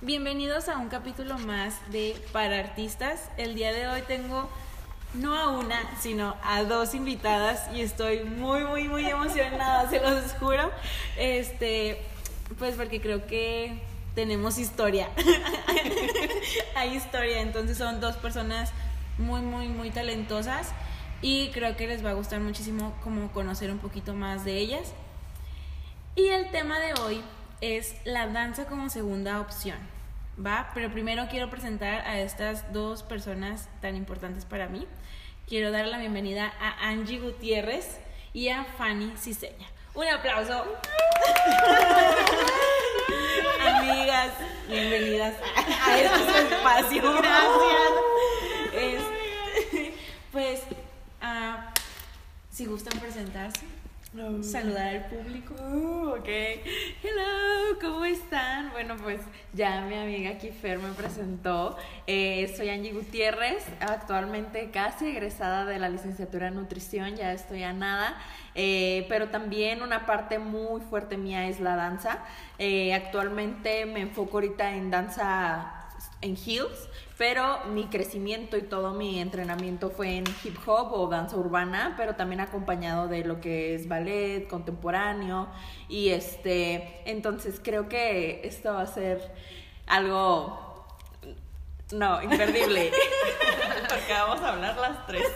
Bienvenidos a un capítulo más de Para Artistas. El día de hoy tengo no a una, sino a dos invitadas y estoy muy, muy, muy emocionada, se los juro. Este, pues porque creo que tenemos historia. Hay historia, entonces son dos personas muy, muy, muy talentosas y creo que les va a gustar muchísimo como conocer un poquito más de ellas. Y el tema de hoy es la danza como segunda opción. ¿Va? Pero primero quiero presentar a estas dos personas tan importantes para mí. Quiero dar la bienvenida a Angie Gutiérrez y a Fanny Ciseña. Un aplauso. Amigas, bienvenidas a este espacio. Gracias. Este, pues, si gustan presentarse. Saludar al público. Uh, ok. Hello, ¿cómo están? Bueno, pues ya mi amiga Kifer me presentó. Eh, soy Angie Gutiérrez, actualmente casi egresada de la licenciatura en nutrición, ya estoy a nada. Eh, pero también una parte muy fuerte mía es la danza. Eh, actualmente me enfoco ahorita en danza en heels, pero mi crecimiento y todo mi entrenamiento fue en hip hop o danza urbana, pero también acompañado de lo que es ballet contemporáneo y este, entonces creo que esto va a ser algo no, imperdible. Porque vamos a hablar las tres.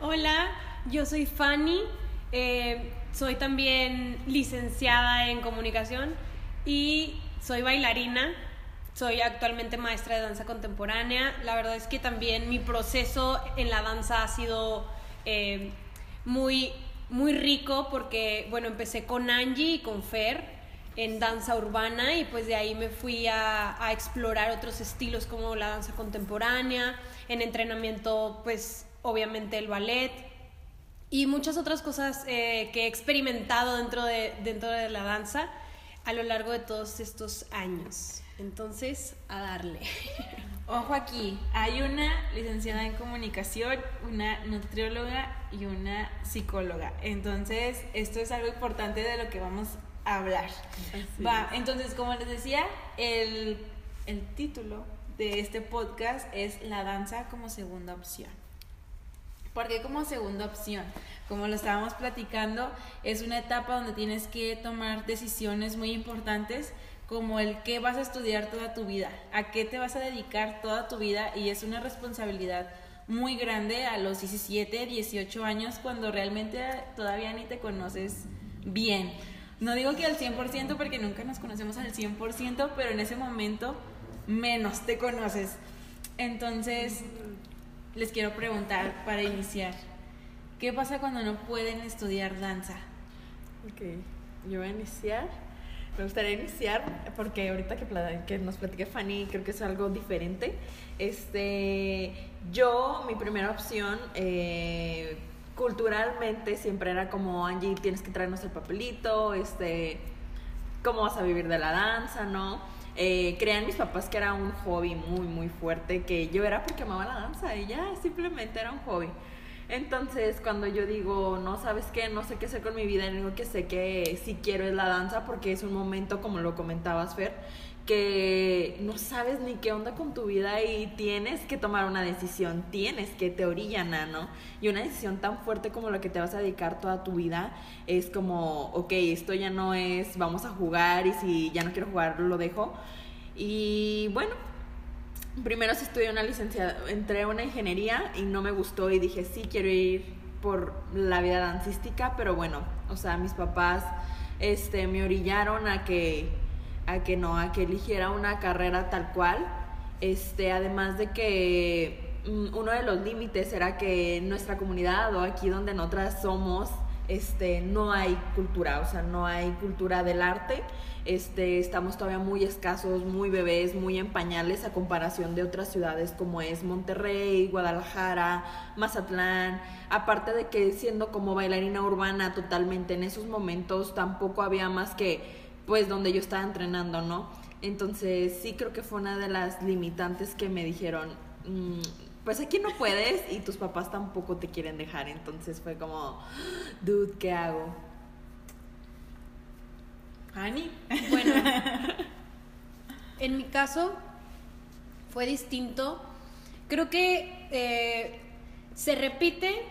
Hola, yo soy Fanny, eh, soy también licenciada en comunicación y soy bailarina soy actualmente maestra de danza contemporánea. La verdad es que también mi proceso en la danza ha sido eh, muy, muy rico porque, bueno, empecé con Angie y con Fer en danza urbana y pues de ahí me fui a, explorar otros estilos como la danza contemporánea, en entrenamiento pues obviamente el ballet y muchas otras cosas eh, que he experimentado dentro de, dentro de la danza a lo largo de todos estos años. Entonces, a darle. Ojo aquí, hay una licenciada en comunicación, una nutrióloga y una psicóloga. Entonces, esto es algo importante de lo que vamos a hablar. Va, entonces, como les decía, el, el título de este podcast es La danza como segunda opción. ¿Por qué como segunda opción? Como lo estábamos platicando, es una etapa donde tienes que tomar decisiones muy importantes como el qué vas a estudiar toda tu vida, a qué te vas a dedicar toda tu vida y es una responsabilidad muy grande a los 17, 18 años cuando realmente todavía ni te conoces bien. No digo que al 100% porque nunca nos conocemos al 100%, pero en ese momento menos te conoces. Entonces, les quiero preguntar para iniciar, ¿qué pasa cuando no pueden estudiar danza? Ok, yo voy a iniciar me gustaría iniciar, porque ahorita que, nos platique Fanny, creo que es algo diferente. Este, yo, mi primera opción, eh, culturalmente siempre era como, Angie, tienes que traernos el papelito, este, cómo vas a vivir de la danza, ¿no? Eh, creían mis papás que era un hobby muy, muy fuerte, que yo era porque amaba la danza y ya simplemente era un hobby. Entonces, cuando yo digo, no sabes qué, no sé qué hacer con mi vida, lo único que sé que sí quiero es la danza, porque es un momento, como lo comentabas, Fer, que no sabes ni qué onda con tu vida y tienes que tomar una decisión, tienes que te orillan ¿no? Y una decisión tan fuerte como la que te vas a dedicar toda tu vida es como, ok, esto ya no es, vamos a jugar y si ya no quiero jugar, lo dejo. Y bueno, primero se estudié una licenciada, entré a una ingeniería y no me gustó y dije, sí, quiero ir por la vida dancística, pero bueno, o sea, mis papás este, me orillaron a que, a que no, a que eligiera una carrera tal cual, este, además de que mm, uno de los límites era que nuestra comunidad o aquí donde nosotras somos, este, no hay cultura, o sea, no hay cultura del arte. Este, estamos todavía muy escasos, muy bebés, muy en pañales a comparación de otras ciudades como es Monterrey, Guadalajara, Mazatlán. Aparte de que siendo como bailarina urbana totalmente en esos momentos tampoco había más que pues donde yo estaba entrenando, ¿no? Entonces sí creo que fue una de las limitantes que me dijeron, mm, pues aquí no puedes y tus papás tampoco te quieren dejar. Entonces fue como, dude, ¿qué hago? Ani. Bueno, en mi caso fue distinto. Creo que eh, se repite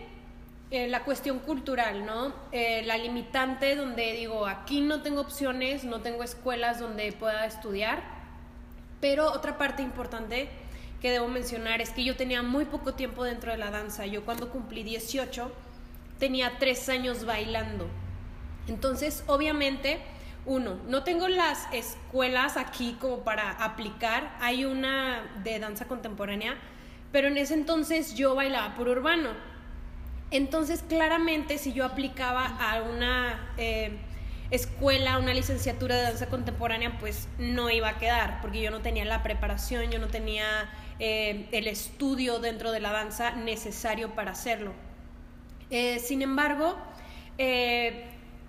eh, la cuestión cultural, ¿no? Eh, la limitante donde digo, aquí no tengo opciones, no tengo escuelas donde pueda estudiar. Pero otra parte importante que debo mencionar es que yo tenía muy poco tiempo dentro de la danza. Yo cuando cumplí 18 tenía tres años bailando. Entonces, obviamente uno, no tengo las escuelas aquí como para aplicar. Hay una de danza contemporánea, pero en ese entonces yo bailaba por urbano. Entonces, claramente, si yo aplicaba a una eh, escuela, una licenciatura de danza contemporánea, pues no iba a quedar, porque yo no tenía la preparación, yo no tenía eh, el estudio dentro de la danza necesario para hacerlo. Eh, sin embargo,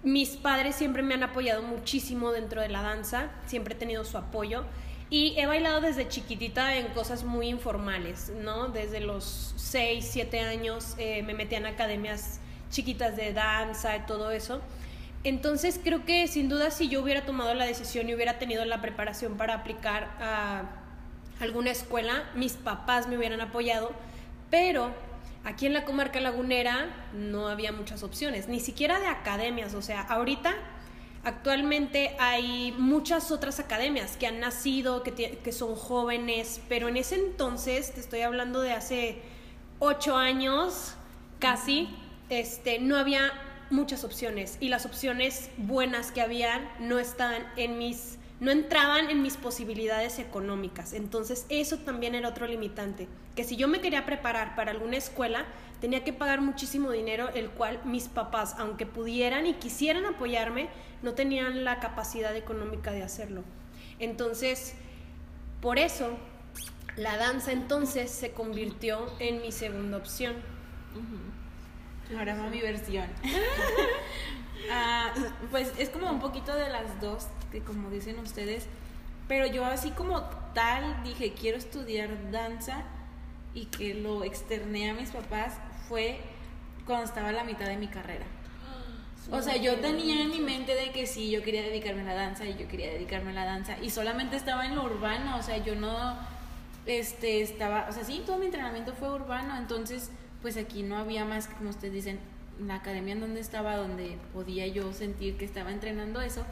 mis padres siempre me han apoyado muchísimo dentro de la danza, siempre he tenido su apoyo y he bailado desde chiquitita en cosas muy informales, ¿no? Desde los 6, 7 años eh, me metí en academias chiquitas de danza y todo eso. Entonces creo que sin duda si yo hubiera tomado la decisión y hubiera tenido la preparación para aplicar a alguna escuela, mis papás me hubieran apoyado, pero Aquí en la comarca lagunera no había muchas opciones, ni siquiera de academias. O sea, ahorita actualmente hay muchas otras academias que han nacido, que, que son jóvenes, pero en ese entonces, te estoy hablando de hace ocho años casi, este, no había muchas opciones y las opciones buenas que habían no estaban en mis no entraban en mis posibilidades económicas. Entonces eso también era otro limitante, que si yo me quería preparar para alguna escuela, tenía que pagar muchísimo dinero, el cual mis papás, aunque pudieran y quisieran apoyarme, no tenían la capacidad económica de hacerlo. Entonces, por eso, la danza entonces se convirtió en mi segunda opción. Ahora va mi versión. Ah, pues es como un poquito de las dos, que como dicen ustedes, pero yo así como tal dije, quiero estudiar danza y que lo externé a mis papás fue cuando estaba a la mitad de mi carrera. O sea, yo tenía en mi mente de que sí, yo quería dedicarme a la danza y yo quería dedicarme a la danza y solamente estaba en lo urbano, o sea, yo no, este, estaba, o sea, sí, todo mi entrenamiento fue urbano, entonces, pues aquí no había más, como ustedes dicen, la academia en donde estaba, donde podía yo sentir que estaba entrenando eso,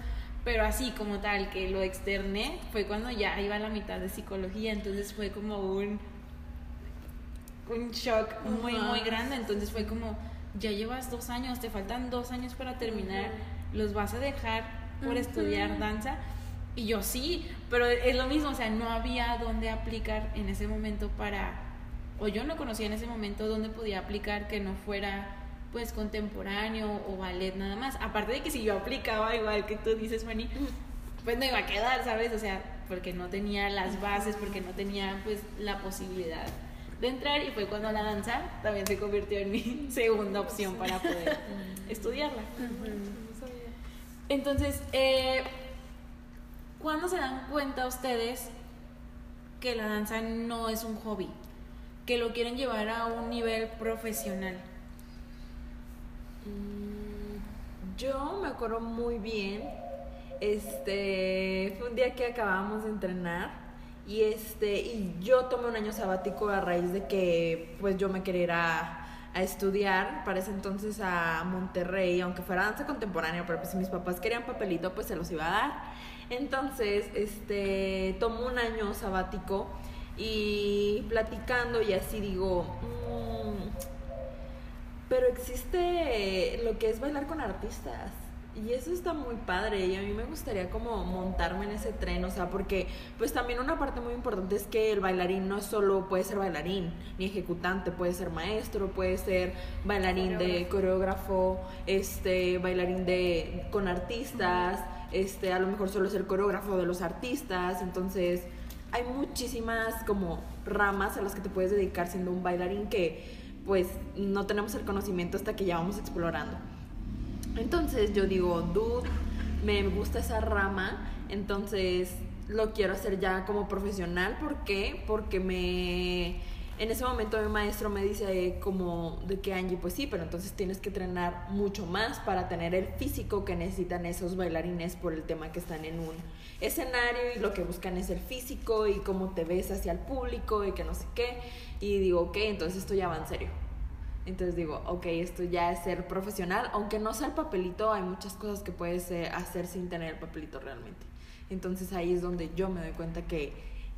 pero así como tal, que lo externé, fue cuando ya iba a la mitad de psicología, entonces fue como un, un shock muy, muy grande, entonces fue como, ya llevas dos años, te faltan dos años para terminar, los vas a dejar por estudiar danza. Y yo sí, pero es lo mismo, o sea, no había dónde aplicar en ese momento para, o yo no conocía en ese momento dónde podía aplicar que no fuera pues contemporáneo o ballet nada más. Aparte de que si yo aplicaba igual que tú dices, Fanny, pues no iba a quedar, ¿sabes? O sea, porque no tenía las bases, porque no tenía pues la posibilidad de entrar y fue cuando la danza también se convirtió en mi segunda opción para poder estudiarla. Entonces, eh, ¿cuándo se dan cuenta ustedes que la danza no es un hobby? Que lo quieren llevar a un nivel profesional. Mm, yo me acuerdo muy bien. Este fue un día que acabábamos de entrenar y este y yo tomé un año sabático a raíz de que pues yo me quería ir a, estudiar para ese entonces a Monterrey, aunque fuera danza contemporánea, pero pues si mis papás querían papelito pues se los iba a dar. Entonces, este tomó un año sabático y platicando y así digo, mm, pero existe lo que es bailar con artistas. Y eso está muy padre y a mí me gustaría como montarme en ese tren, o sea, porque pues también una parte muy importante es que el bailarín no solo puede ser bailarín ni ejecutante, puede ser maestro, puede ser bailarín de coreógrafo, este, bailarín de con artistas, este, a lo mejor solo ser coreógrafo de los artistas, entonces hay muchísimas como ramas a las que te puedes dedicar siendo un bailarín que pues no tenemos el conocimiento hasta que ya vamos explorando. Entonces yo digo, dude, me gusta esa rama, entonces lo quiero hacer ya como profesional. ¿Por qué? Porque me en ese momento mi maestro me dice como de que Angie, pues sí, pero entonces tienes que entrenar mucho más para tener el físico que necesitan esos bailarines por el tema que están en un escenario y lo que buscan es el físico y cómo te ves hacia el público y que no sé qué. Y digo, ok, entonces esto ya va en serio. Entonces digo, ok, esto ya es ser profesional, aunque no sea el papelito, hay muchas cosas que puedes eh, hacer sin tener el papelito realmente. Entonces ahí es donde yo me doy cuenta que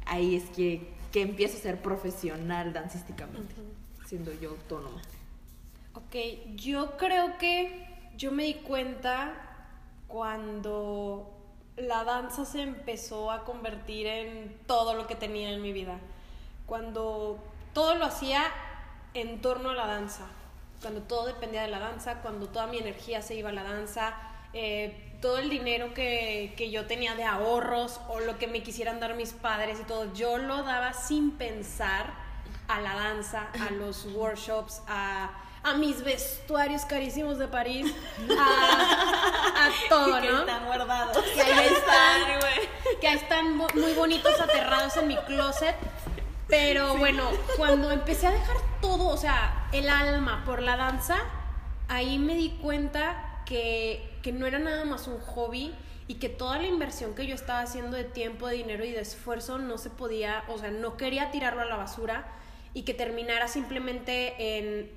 ahí es que, que empiezo a ser profesional dancísticamente, siendo yo autónoma. Ok, yo creo que yo me di cuenta cuando la danza se empezó a convertir en todo lo que tenía en mi vida. Cuando todo lo hacía en torno a la danza, cuando todo dependía de la danza, cuando toda mi energía se iba a la danza, eh, todo el dinero que, que, yo tenía de ahorros o lo que me quisieran dar mis padres y todo, yo lo daba sin pensar a la danza, a los workshops, a, a mis vestuarios carísimos de París, a, a todo, que ¿no? están guardados. Que ahí están, que ahí están muy bonitos aterrados en mi closet. Pero bueno, cuando empecé a dejar todo, o sea, el alma por la danza, ahí me di cuenta que, que no era nada más un hobby y que toda la inversión que yo estaba haciendo de tiempo, de dinero y de esfuerzo no se podía, o sea, no quería tirarlo a la basura y que terminara simplemente en,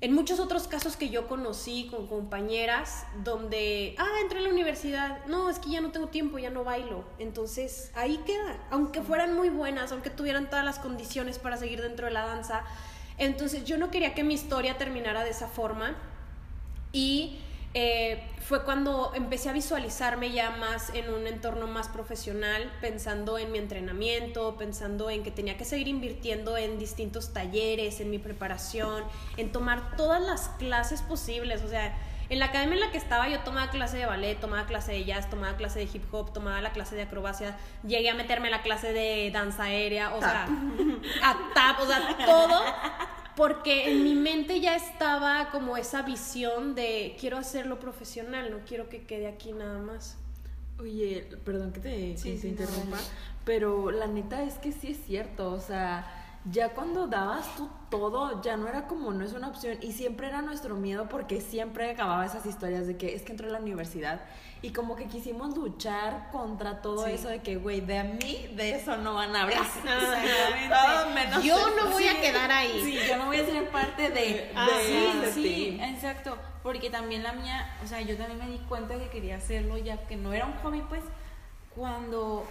en muchos otros casos que yo conocí con compañeras, donde, ah, entré a la universidad, no, es que ya no tengo tiempo, ya no bailo. Entonces, ahí queda, aunque fueran muy buenas, aunque tuvieran todas las condiciones para seguir dentro de la danza. Entonces, yo no quería que mi historia terminara de esa forma. Y eh, fue cuando empecé a visualizarme ya más en un entorno más profesional, pensando en mi entrenamiento, pensando en que tenía que seguir invirtiendo en distintos talleres, en mi preparación, en tomar todas las clases posibles. O sea, en la academia en la que estaba yo tomaba clase de ballet, tomaba clase de jazz, tomaba clase de hip hop, tomaba la clase de acrobacia, llegué a meterme a la clase de danza aérea, o sea, a tap, o sea, todo porque en mi mente ya estaba como esa visión de quiero hacerlo profesional, no quiero que quede aquí nada más. Oye, perdón que te, Sí, que sí, te no, interrumpa, pero la neta es que sí es cierto, o sea, ya cuando dabas tú todo, ya no era como, no es una opción, y siempre era nuestro miedo porque siempre acababa esas historias de que es que entré a la universidad y como que quisimos luchar contra todo Sí. eso de que, güey, de a mí, de eso no van a hablar. Exactamente. Menos Yo no voy a Sí, quedar ahí. Sí, yo no voy a ser parte de. Ah, sí, de sí, ti. exacto. Porque también la mía, o sea, yo también me di cuenta que quería hacerlo ya que no era un hobby, pues, cuando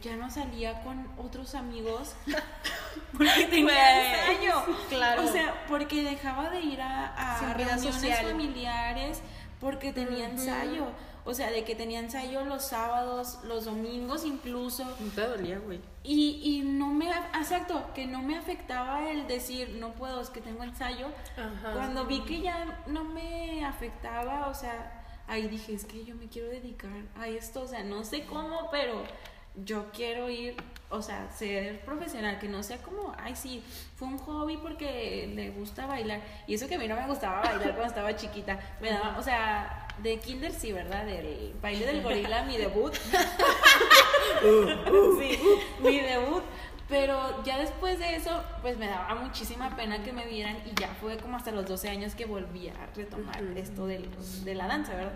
ya no salía con otros amigos porque tenía ensayo. Claro. O sea, porque dejaba de ir a, a reuniones social. familiares porque tenía ensayo. O sea, de que tenía ensayo los sábados, los domingos incluso. No te dolía, güey. Y, y no me, exacto, que no me afectaba el decir, no puedo, es que tengo ensayo. Ajá. Cuando vi que ya no me afectaba, o sea, ahí dije, es que yo me quiero dedicar a esto, o sea, no sé cómo, pero yo quiero ir, o sea, ser profesional, que no sea como, ay, sí, fue un hobby porque le gusta bailar. Y eso que a mí no me gustaba bailar cuando estaba chiquita, me daba, o sea, de kinder sí, ¿verdad? Del baile del gorila, mi debut. sí, mi debut. Pero ya después de eso, pues me daba muchísima pena que me vieran y ya fue como hasta los 12 años que volví a retomar esto del- de la danza, ¿verdad?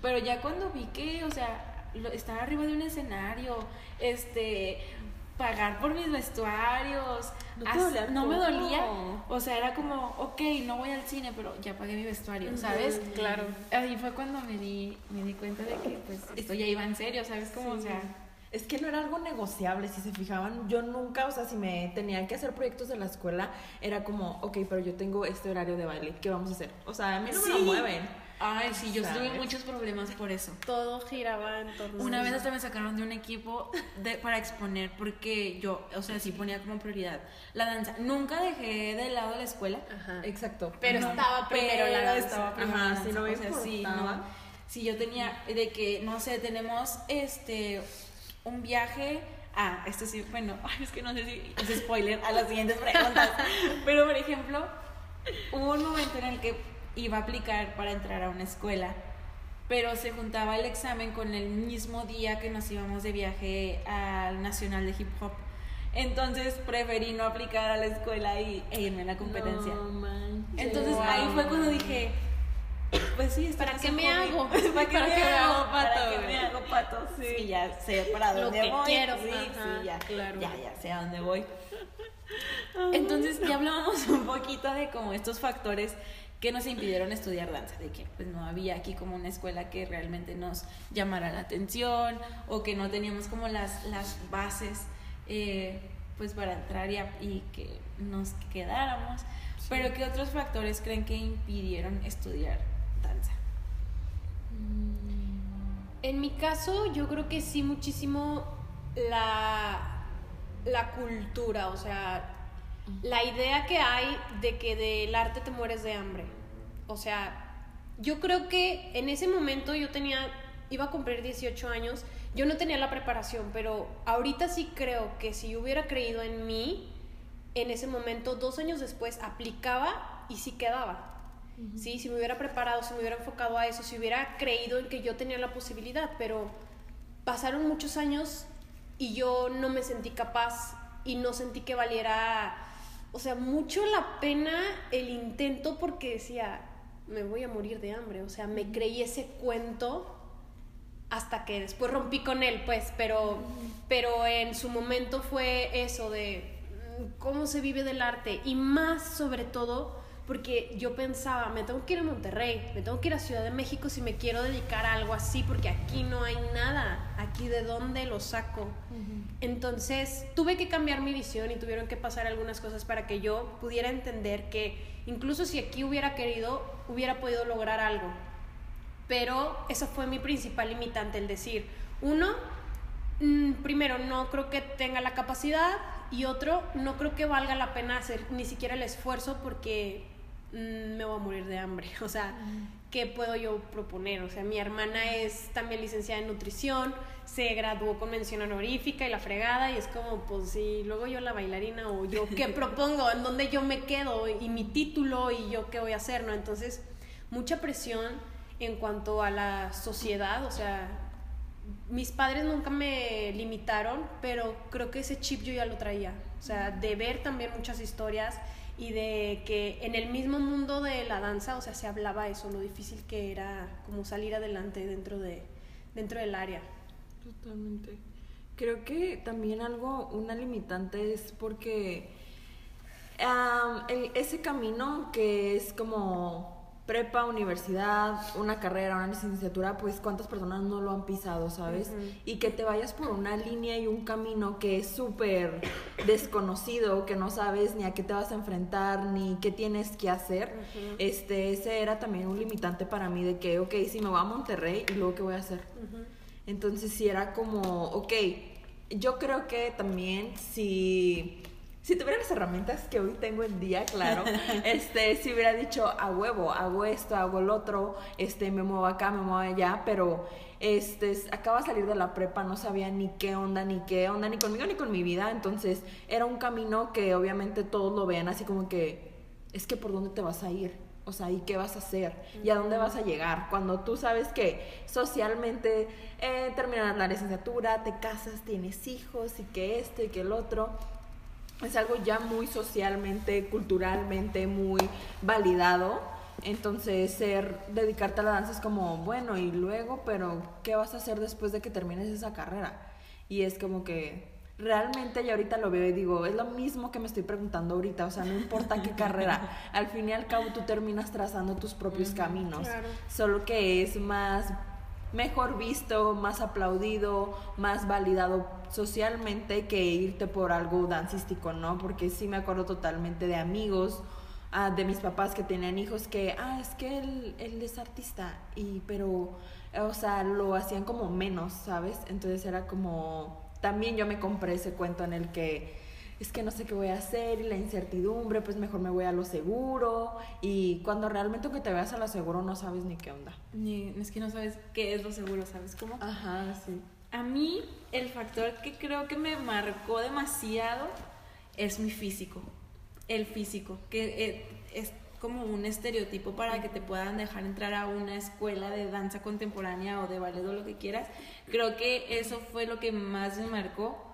Pero ya cuando vi que, o sea, estar arriba de un escenario, este, pagar por mis vestuarios, ¿No dolía no me dolía. O sea, era como, ok, no voy al cine, pero ya pagué mi vestuario, ¿sabes? Claro. Ahí fue cuando me di, me di cuenta de que pues esto ya iba en serio, ¿sabes? Como, o sea, Es que no era algo negociable, si se fijaban, yo nunca, o sea, si me tenían que hacer proyectos de la escuela, era como, ok, pero yo tengo este horario de baile, ¿qué vamos a hacer? O sea, a mí no me lo mueven. Ay, sí, yo tuve muchos problemas por eso. Todo giraba en torno Una vez hasta me sacaron de un equipo de, para exponer porque yo, o sea, sí ponía como prioridad la danza. Nunca dejé de lado la escuela. Ajá, exacto. Pero No, estaba primero la pero danza. estaba primero Ajá, la sí, danza, no me o sea, sí, no. Sí, yo tenía de que, no sé, tenemos este un viaje. Ah, esto sí, bueno, es que no sé si es spoiler a las siguientes preguntas. Pero, por ejemplo, hubo un momento en el que iba a aplicar para entrar a una escuela, pero se juntaba el examen con el mismo día que nos íbamos de viaje al Nacional de Hip Hop. Entonces preferí no aplicar a la escuela y, e irme a la competencia. No manches. Entonces ahí fue cuando dije, pues sí, ¿Para qué me hobby. hago? ¿Para qué ¿Para me hago hago ¿Para pato? qué me hago pato? Sí, ya sé para Lo dónde que voy. quiero, Sí, ajá, sí, ya, claro. ya, ya sé a dónde voy. Entonces ya hablábamos un poquito de como estos factores que nos impidieron estudiar danza, de que pues no había aquí como una escuela que realmente nos llamara la atención o que no teníamos como las, las bases eh, pues para entrar y, y que nos quedáramos. Pero ¿qué otros factores creen que impidieron estudiar danza? En mi caso, yo creo que sí muchísimo la, la cultura, o sea, la idea que hay de que del arte te mueres de hambre. O sea, yo creo que en ese momento yo tenía, iba a cumplir 18 años, yo no tenía la preparación, pero ahorita sí creo que si yo hubiera creído en mí, en ese momento, dos años después, aplicaba y sí quedaba. Sí, si me hubiera preparado, si me hubiera enfocado a eso, si hubiera creído en que yo tenía la posibilidad, pero pasaron muchos años y yo no me sentí capaz y no sentí que valiera, o sea, mucho la pena el intento porque decía, me voy a morir de hambre, o sea, me creí ese cuento hasta que después rompí con él, pues, pero, pero en su momento fue eso de cómo se vive del arte y más sobre todo porque yo pensaba, me tengo que ir a Monterrey, me tengo que ir a Ciudad de México si me quiero dedicar a algo así, porque aquí no hay nada, aquí de dónde lo saco. Entonces tuve que cambiar mi visión y tuvieron que pasar algunas cosas para que yo pudiera entender que incluso si aquí hubiera querido, hubiera podido lograr algo. Pero esa fue mi principal limitante, el decir, uno, mm, primero, no creo que tenga la capacidad y otro, no creo que valga la pena hacer ni siquiera el esfuerzo porque mm, me voy a morir de hambre. O sea, ¿qué puedo yo proponer? O sea, mi hermana es también licenciada en nutrición, se graduó con mención honorífica y la fregada y es como, pues sí, luego yo la bailarina o yo qué propongo, en dónde yo me quedo y mi título y yo qué voy a hacer, ¿no? Entonces, mucha presión en cuanto a la sociedad, o sea, mis padres nunca me limitaron, pero creo que ese chip yo ya lo traía. O sea, de ver también muchas historias y de que en el mismo mundo de la danza, o sea, se hablaba eso, lo difícil que era como salir adelante dentro, de, dentro del área. Totalmente. Creo que también algo, una limitante es porque ese camino que es como prepa, universidad, una carrera, una licenciatura, pues cuántas personas no lo han pisado, ¿sabes? Y que te vayas por una línea y un camino que es súper desconocido, que no sabes ni a qué te vas a enfrentar, ni qué tienes que hacer. Este, ese era también un limitante para mí de que, ok, si me voy a Monterrey, ¿y luego qué voy a hacer? Entonces sí era como, ok, yo creo que también si, si tuviera las herramientas que hoy tengo en día, claro, este, si hubiera dicho a huevo, hago esto, hago el otro, este, me muevo acá, me muevo allá, pero este, acaba de salir de la prepa, no sabía ni qué onda, ni qué onda, ni conmigo ni con mi vida, entonces era un camino que obviamente todos lo vean así como que, es que por dónde te vas a ir, o sea, ¿y qué vas a hacer? ¿Y a dónde vas a llegar? Cuando tú sabes que socialmente eh, terminas la licenciatura, te casas, tienes hijos y que esto y que el otro. Es algo ya muy socialmente, culturalmente, muy validado. Entonces, ser, dedicarte a la danza es como, bueno, y luego, pero ¿qué vas a hacer después de que termines esa carrera? Y es como que realmente yo ahorita lo veo y digo, es lo mismo que me estoy preguntando ahorita, o sea, no importa qué carrera, al fin y al cabo tú terminas trazando tus propios caminos, claro. solo que es más mejor visto, más aplaudido, más validado socialmente que irte por algo dancístico, ¿no? Porque sí me acuerdo totalmente de amigos, ah, de mis papás que tenían hijos que, ah, es que él, él es artista, y pero, o sea, lo hacían como menos, ¿sabes? Entonces era como, también yo me compré ese cuento en el que es que no sé qué voy a hacer y la incertidumbre, pues mejor me voy a lo seguro y cuando realmente que te veas a lo seguro no sabes ni qué onda. Ni- es que no sabes qué es lo seguro, ¿sabes cómo? Ajá, sí. A mí el factor que creo que me marcó demasiado es mi físico. El físico, que eh, es como un estereotipo para que te puedan dejar entrar a una escuela de danza contemporánea o de ballet o lo que quieras. Creo que eso fue lo que más me marcó.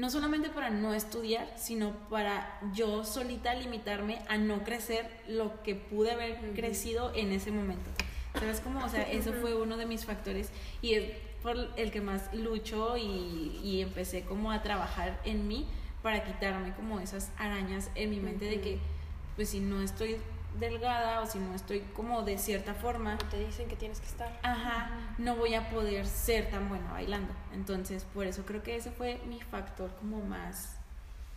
No solamente para no estudiar, sino para yo solita limitarme a no crecer lo que pude haber crecido en ese momento. ¿Sabes cómo? O sea, eso fue uno de mis factores y es por el que más lucho y, y empecé como a trabajar en mí para quitarme como esas arañas en mi mente de que, pues si no estoy delgada o si no estoy como de cierta forma, te dicen que tienes que estar. ajá, no voy a poder ser tan buena bailando. Entonces, por eso creo que ese fue mi factor como más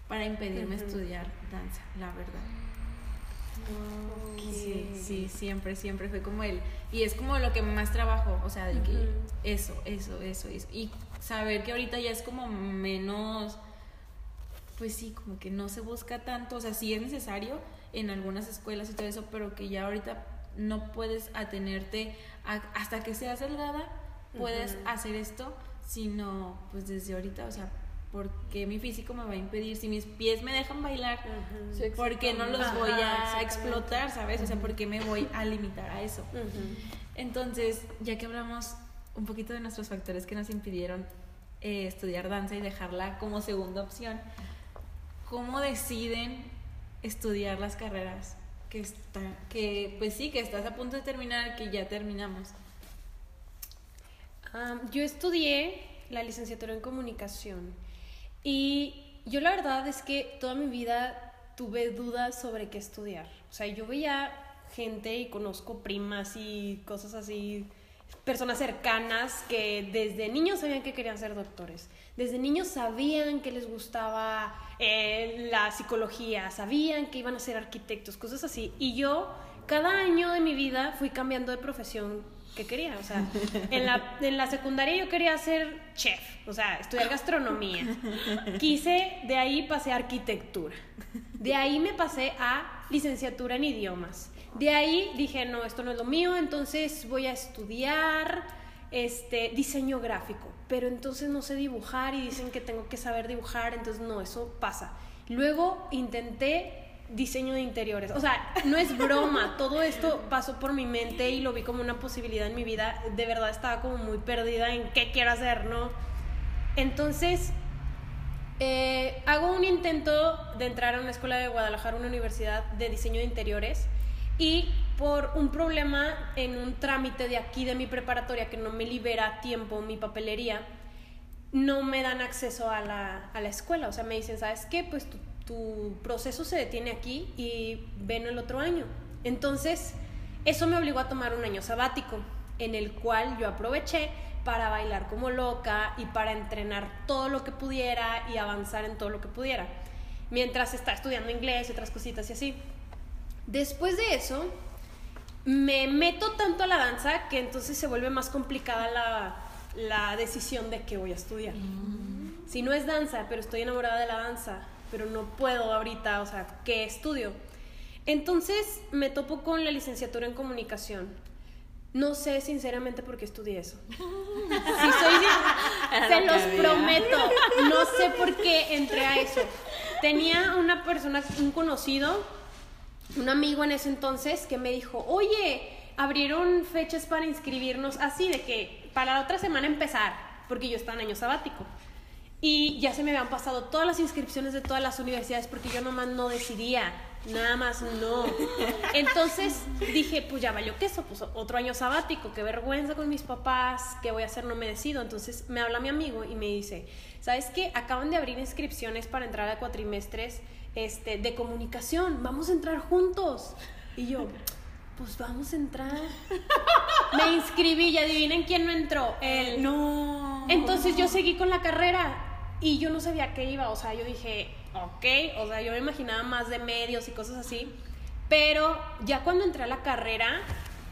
para impedirme estudiar danza, la verdad. Sí, sí, siempre, siempre fue como él. Y es como lo que más trabajo, o sea, de que eso, eso, eso, eso. Y saber que ahorita ya es como menos, pues sí, como que no se busca tanto, o sea, sí es necesario en algunas escuelas y todo eso, pero que ya ahorita no puedes atenerte a- hasta que seas delgada, puedes hacer esto, sino pues desde ahorita, o sea, ¿por qué mi físico me va a impedir? Si mis pies me dejan bailar, Ujú. Sí, ¿por qué no los voy a explotar, sabes? O sea, ¿por qué me voy a limitar a eso? Entonces, ya que hablamos un poquito de nuestros factores que nos impidieron eh, estudiar danza y dejarla como segunda opción, ¿cómo deciden estudiar las carreras que está, que pues sí, que estás a punto de terminar, que ya terminamos? Am, yo estudié la licenciatura en comunicación y yo la verdad es que toda mi vida tuve dudas sobre qué estudiar. O sea, yo veía gente y conozco primas y cosas así, personas cercanas que desde niños sabían que querían ser doctores. Desde niños sabían que les gustaba eh, la psicología, sabían que iban a ser arquitectos, cosas así. Y yo, cada año de mi vida, fui cambiando de profesión que quería. O sea, en la, en la secundaria yo quería ser chef, o sea, estudiar gastronomía. Quise, de ahí pasé a arquitectura. De ahí me pasé a licenciatura en idiomas. De ahí dije, no, esto no es lo mío, entonces voy a estudiar este diseño gráfico. Pero entonces no sé dibujar y dicen que tengo que saber dibujar, entonces no, eso pasa. Luego intenté diseño de interiores. O sea, no es broma, todo esto pasó por mi mente y lo vi como una posibilidad en mi vida. De verdad estaba como muy perdida en qué quiero hacer, ¿no? Entonces, eh, hago un intento de entrar a una escuela de Guadalajara, una universidad de diseño de interiores, y por un problema en un trámite de aquí de mi preparatoria que no me libera a tiempo mi papelería, no me dan acceso a la, a la escuela. O sea, me dicen, ¿sabes qué? Pues tu, tu proceso se detiene aquí y ven el otro año. Entonces, eso me obligó a tomar un año sabático, en el cual yo aproveché para bailar como loca y para entrenar todo lo que pudiera y avanzar en todo lo que pudiera, mientras estaba estudiando inglés y otras cositas y así. Después de eso, me meto tanto a la danza que entonces se vuelve más complicada la, la decisión de qué voy a estudiar. Si no es danza, pero estoy enamorada de la danza, pero no puedo ahorita, o sea, ¿qué estudio? Entonces me topo con la licenciatura en comunicación. No sé sinceramente por qué estudié eso. Si soy sin- se los prometo, no sé por qué entré a eso. Tenía una persona, un conocido, un amigo en ese entonces que me dijo, oye, abrieron fechas para inscribirnos así de que para la otra semana empezar, porque yo estaba en año sabático. Y ya se me habían pasado todas las inscripciones de todas las universidades porque yo nomás no decidía, nada más no. Entonces dije, pues ya valió queso, pues otro año sabático, qué vergüenza con mis papás, qué voy a hacer, no me decido. Entonces me habla mi amigo y me dice, ¿sabes qué? Acaban de abrir inscripciones para entrar a cuatrimestres este, de comunicación, vamos a entrar juntos. Y yo, pues vamos a entrar. Me inscribí y adivinen quién no entró. Él. No. Entonces yo seguí con la carrera y yo no sabía qué iba, o sea, yo dije, ok, o sea, yo me imaginaba más de medios y cosas así, pero ya cuando entré a la carrera,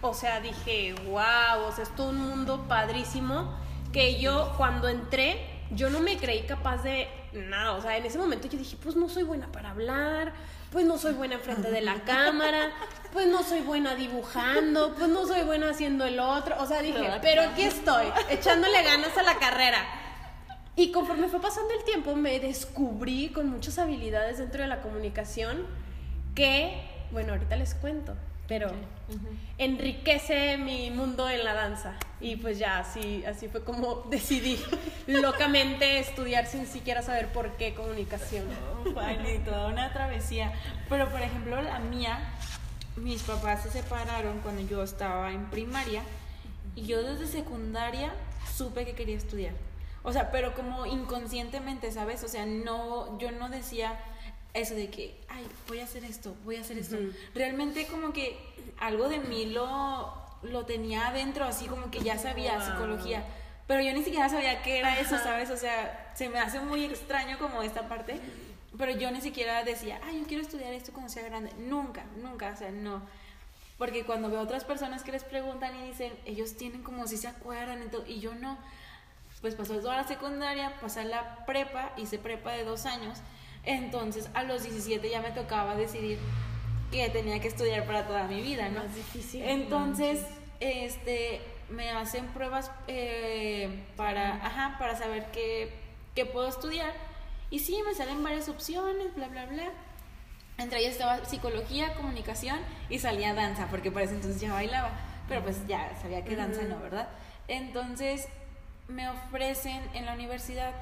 o sea, dije, wow, o sea, es todo un mundo padrísimo que yo cuando entré, yo no me creí capaz de nada, o sea, en ese momento yo dije, pues no soy buena para hablar, pues no soy buena enfrente de la cámara, pues no soy buena dibujando, pues no soy buena haciendo el otro, o sea, dije, pero aquí estoy, echándole ganas a la carrera. Y conforme fue pasando el tiempo, me descubrí con muchas habilidades dentro de la comunicación que bueno, ahorita les cuento, pero enriquece mi mundo en la danza. Y pues ya, así, así fue como decidí locamente estudiar sin siquiera saber por qué comunicación. Fanny, toda una travesía. Pero por ejemplo, la mía, mis papás se separaron cuando yo estaba en primaria y yo desde secundaria supe que quería estudiar. O sea, pero como inconscientemente, ¿sabes? O sea, no, yo no decía eso de que, ay, voy a hacer esto, voy a hacer esto. Realmente como que algo de mí lo, lo tenía adentro, así como que ya sabía psicología. Pero yo ni siquiera sabía qué era eso, ¿sabes? O sea, se me hace muy extraño como esta parte. Pero yo ni siquiera decía, ay, yo quiero estudiar esto cuando sea grande. Nunca, nunca, o sea, no. Porque cuando veo otras personas que les preguntan y dicen, ellos tienen como si se acuerdan y, todo, y yo no. Pues pasó toda la secundaria, pasé la prepa, hice prepa de dos años. Entonces a los 17 ya me tocaba decidir que tenía que estudiar para toda mi vida, ¿no? Más difícil. Entonces, este, me hacen pruebas eh, para, ajá, para saber qué, qué puedo estudiar. Y sí, me salen varias opciones, bla, bla, bla. Entre ellas estaba psicología, comunicación y salía danza, porque por ese entonces ya bailaba, pero pues ya sabía que danza no, ¿verdad? Entonces me ofrecen en la universidad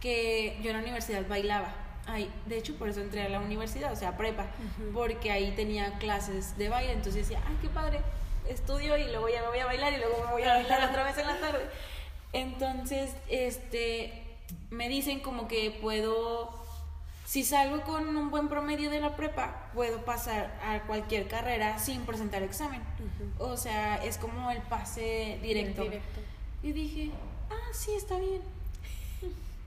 que yo en la universidad bailaba. Ay, de hecho, por eso entré a la universidad, o sea, prepa, porque ahí tenía clases de baile, entonces decía, ay, qué padre, estudio y luego ya me voy a bailar y luego me voy a bailar otra vez en la tarde. Entonces, este, me dicen como que puedo si salgo con un buen promedio de la prepa, puedo pasar a cualquier carrera sin presentar examen. O sea, es como el pase directo. Directo. Y dije, ah, sí, está bien.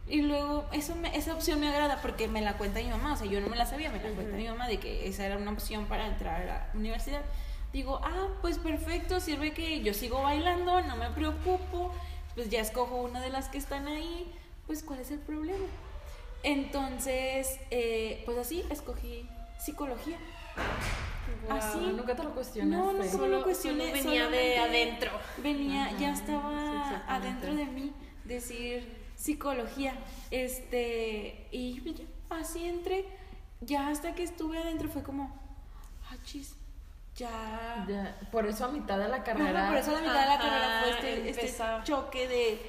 Y luego, eso me- esa opción me agrada porque me la cuenta mi mamá. O sea, yo no me la sabía, me la cuenta mi mamá de que esa era una opción para entrar a la universidad. Digo, ah, pues perfecto, sirve que yo sigo bailando, no me preocupo. Pues ya escojo una de las que están ahí. Pues, ¿cuál es el problema? Entonces, eh, pues así escogí psicología. Wow, Así. Nunca te lo cuestionaste. No, no, solo cuestioné. solo venía de adentro. Venía, Ajá, ya estaba adentro de mí decir psicología. Este, y ya, así entré. Ya hasta que estuve adentro fue como, ah, chis, ya. Ya, por eso a mitad de la carrera. Ajá, por eso a la mitad de la carrera fue este, este choque de,